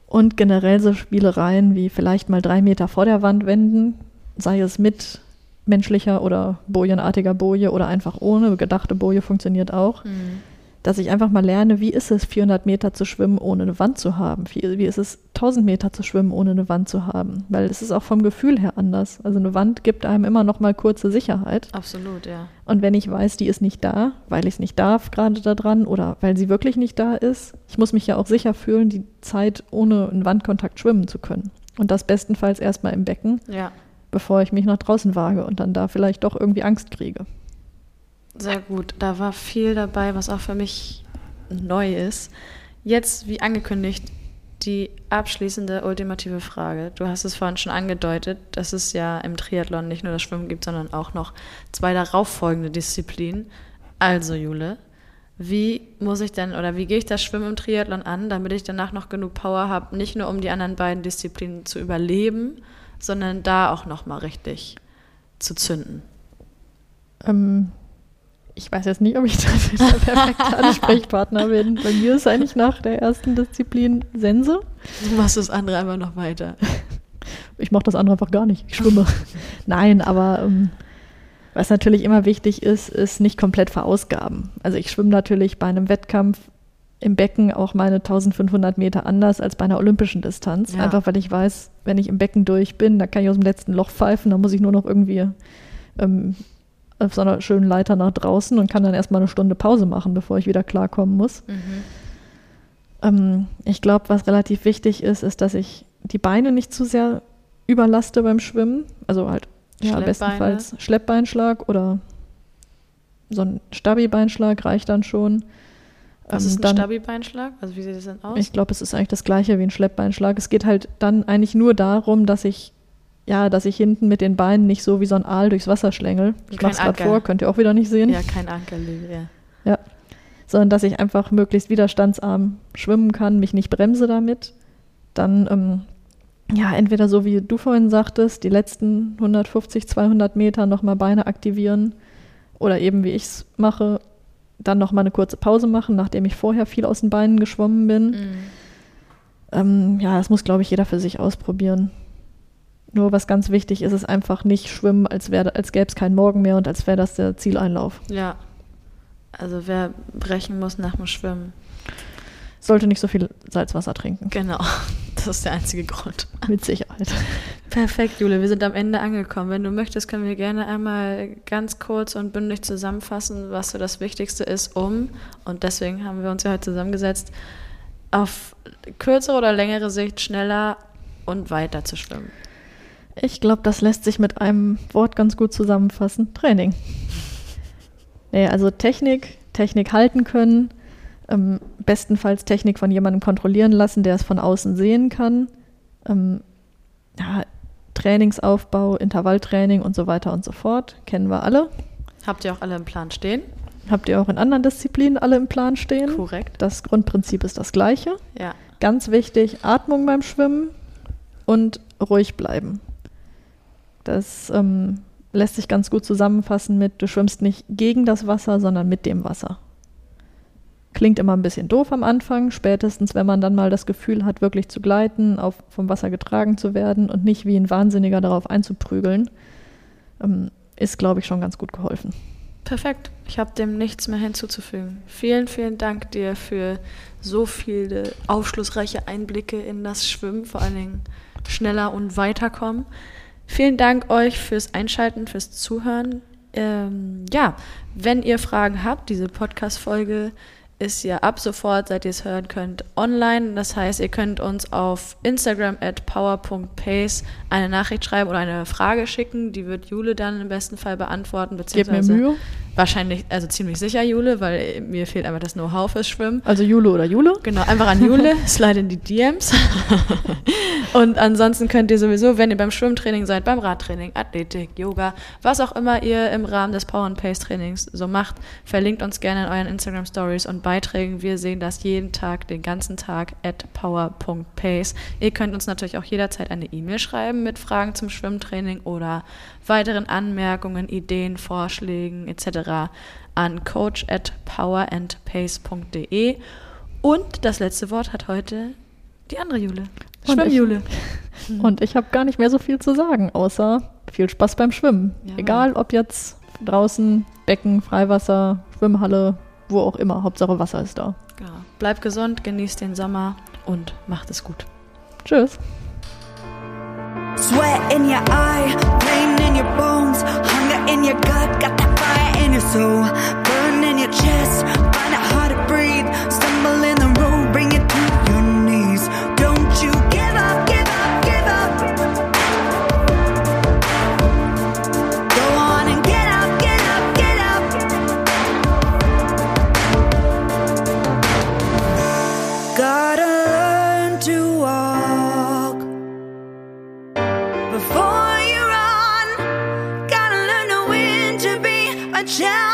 Und generell so Spielereien wie vielleicht mal drei Meter vor der Wand wenden, sei es mit menschlicher oder bojenartiger Boje oder einfach ohne. Gedachte Boje funktioniert auch. Mhm. Dass ich einfach mal lerne, wie ist es, 400 Meter zu schwimmen, ohne eine Wand zu haben? Wie, wie ist es, 1000 Meter zu schwimmen, ohne eine Wand zu haben? Weil es ist auch vom Gefühl her anders. Also eine Wand gibt einem immer noch mal kurze Sicherheit. Absolut, ja. Und wenn ich weiß, die ist nicht da, weil ich es nicht darf gerade da dran oder weil sie wirklich nicht da ist, ich muss mich ja auch sicher fühlen, die Zeit ohne einen Wandkontakt schwimmen zu können. Und das bestenfalls erstmal im Becken, Ja, bevor ich mich nach draußen wage und dann da vielleicht doch irgendwie Angst kriege. Sehr gut. Da war viel dabei, was auch für mich neu ist. Jetzt, wie angekündigt, die abschließende ultimative Frage. Du hast es vorhin schon angedeutet, dass es ja im Triathlon nicht nur das Schwimmen gibt, sondern auch noch zwei darauffolgende Disziplinen. Also, Jule, wie muss ich denn oder wie gehe ich das Schwimmen im Triathlon an, damit ich danach noch genug Power habe, nicht nur um die anderen beiden Disziplinen zu überleben, sondern da auch noch mal richtig zu zünden? Ähm, ich weiß jetzt nicht, ob ich dafür der perfekte (laughs) Ansprechpartner bin. Bei mir ist eigentlich nach der ersten Disziplin Sense. Du machst das andere einfach noch weiter. (laughs) Ich mache das andere einfach gar nicht. Ich schwimme. (laughs) Nein, aber ähm, was natürlich immer wichtig ist, ist nicht komplett verausgaben. Also ich schwimme natürlich bei einem Wettkampf im Becken auch meine 1500 Meter anders als bei einer olympischen Distanz. Ja. Einfach weil ich weiß, wenn ich im Becken durch bin, da kann ich aus dem letzten Loch pfeifen, dann muss ich nur noch irgendwie ähm, auf so einer schönen Leiter nach draußen und kann dann erstmal eine Stunde Pause machen, bevor ich wieder klarkommen muss. Ähm, ich glaube, was relativ wichtig ist, ist, dass ich die Beine nicht zu sehr überlaste beim Schwimmen. Also halt, ja, bestenfalls Schleppbeinschlag oder so ein Stabi-Beinschlag reicht dann schon. Was Ähm, ist ein dann- Stabi-Beinschlag? Also wie sieht das denn aus? Ich glaube, es ist eigentlich das gleiche wie ein Schleppbeinschlag. Es geht halt dann eigentlich nur darum, dass ich, ja, dass ich hinten mit den Beinen nicht so wie so ein Aal durchs Wasser schlängel. Ich es gerade Anker. vor, könnt ihr auch wieder nicht sehen. ja, kein Ankerlege, ja. Ja. Sondern dass ich einfach möglichst widerstandsarm schwimmen kann, mich nicht bremse damit. Dann, ähm, ja, entweder so wie du vorhin sagtest, die letzten 150, 200 Meter nochmal Beine aktivieren oder eben wie ich es mache, dann nochmal eine kurze Pause machen, nachdem ich vorher viel aus den Beinen geschwommen bin. Mhm. Ähm, ja, das muss, glaube ich, jeder für sich ausprobieren. Nur was ganz wichtig ist, ist einfach nicht schwimmen, als, wär, als gäbe es keinen Morgen mehr und als wäre das der Zieleinlauf. Ja. Also wer brechen muss nach dem Schwimmen. Sollte nicht so viel Salzwasser trinken, Genau. (laughs) Das ist der einzige Grund. mit Sicherheit. Perfekt, Jule. Wir sind am Ende angekommen. Wenn du möchtest, können wir gerne einmal ganz kurz und bündig zusammenfassen, was so das Wichtigste ist, um, und deswegen haben wir uns ja heute zusammengesetzt, auf kürzere oder längere Sicht schneller und weiter zu schwimmen. Ich glaube, das lässt sich mit einem Wort ganz gut zusammenfassen. Training. Nee, also Technik, Technik halten können, ähm, bestenfalls Technik von jemandem kontrollieren lassen, der es von außen sehen kann. Ähm, ja, Trainingsaufbau, Intervalltraining und so weiter und so fort, kennen wir alle. Habt ihr auch alle im Plan stehen? Habt ihr auch in anderen Disziplinen alle im Plan stehen? Korrekt. Das Grundprinzip ist das gleiche. Ja. Ganz wichtig, Atmung beim Schwimmen und ruhig bleiben. Das ähm, lässt sich ganz gut zusammenfassen mit, du schwimmst nicht gegen das Wasser, sondern mit dem Wasser. Klingt immer ein bisschen doof am Anfang, spätestens wenn man dann mal das Gefühl hat, wirklich zu gleiten, auf, vom Wasser getragen zu werden und nicht wie ein Wahnsinniger darauf einzuprügeln, ähm, ist, glaube ich, schon ganz gut geholfen. Perfekt. Ich habe dem nichts mehr hinzuzufügen. Vielen, vielen Dank dir für so viele aufschlussreiche Einblicke in das Schwimmen, vor allen Dingen schneller und weiterkommen. Vielen Dank euch fürs Einschalten, fürs Zuhören. Ähm, ja, wenn ihr Fragen habt, diese Podcast-Folge ist ja ab sofort, seit ihr es hören könnt, online. Das heißt, ihr könnt uns auf Instagram at power.pace eine Nachricht schreiben oder eine Frage schicken. Die wird Jule dann im besten Fall beantworten. Gebt mir beziehungsweise Mühe. Wahrscheinlich, also ziemlich sicher Jule, weil mir fehlt einfach das Know-how fürs Schwimmen. Also Jule oder Jule. Genau, einfach an Jule, (laughs) slide in die DMs. (laughs) Und ansonsten könnt ihr sowieso, wenn ihr beim Schwimmtraining seid, beim Radtraining, Athletik, Yoga, was auch immer ihr im Rahmen des Power and Pace Trainings so macht, verlinkt uns gerne in euren Instagram Stories und Beiträgen. Wir sehen das jeden Tag, den ganzen Tag at power.pace. Ihr könnt uns natürlich auch jederzeit eine E-Mail schreiben mit Fragen zum Schwimmtraining oder weiteren Anmerkungen, Ideen, Vorschlägen etc. an coach at powerandpace.de. Und das letzte Wort hat heute die andere Jule. Schwimmjule. Und, (laughs) und ich habe gar nicht mehr so viel zu sagen, außer viel Spaß beim Schwimmen. Ja. Egal ob jetzt draußen, Becken, Freiwasser, Schwimmhalle, wo auch immer. Hauptsache Wasser ist da. Genau. Bleibt gesund, genießt den Sommer und macht es gut. Tschüss. Sweat in your eye, pain in your bones, hunger in your gut, got that fire in your soul. Burn in your chest, find it hard to breathe, stumbling. Yeah.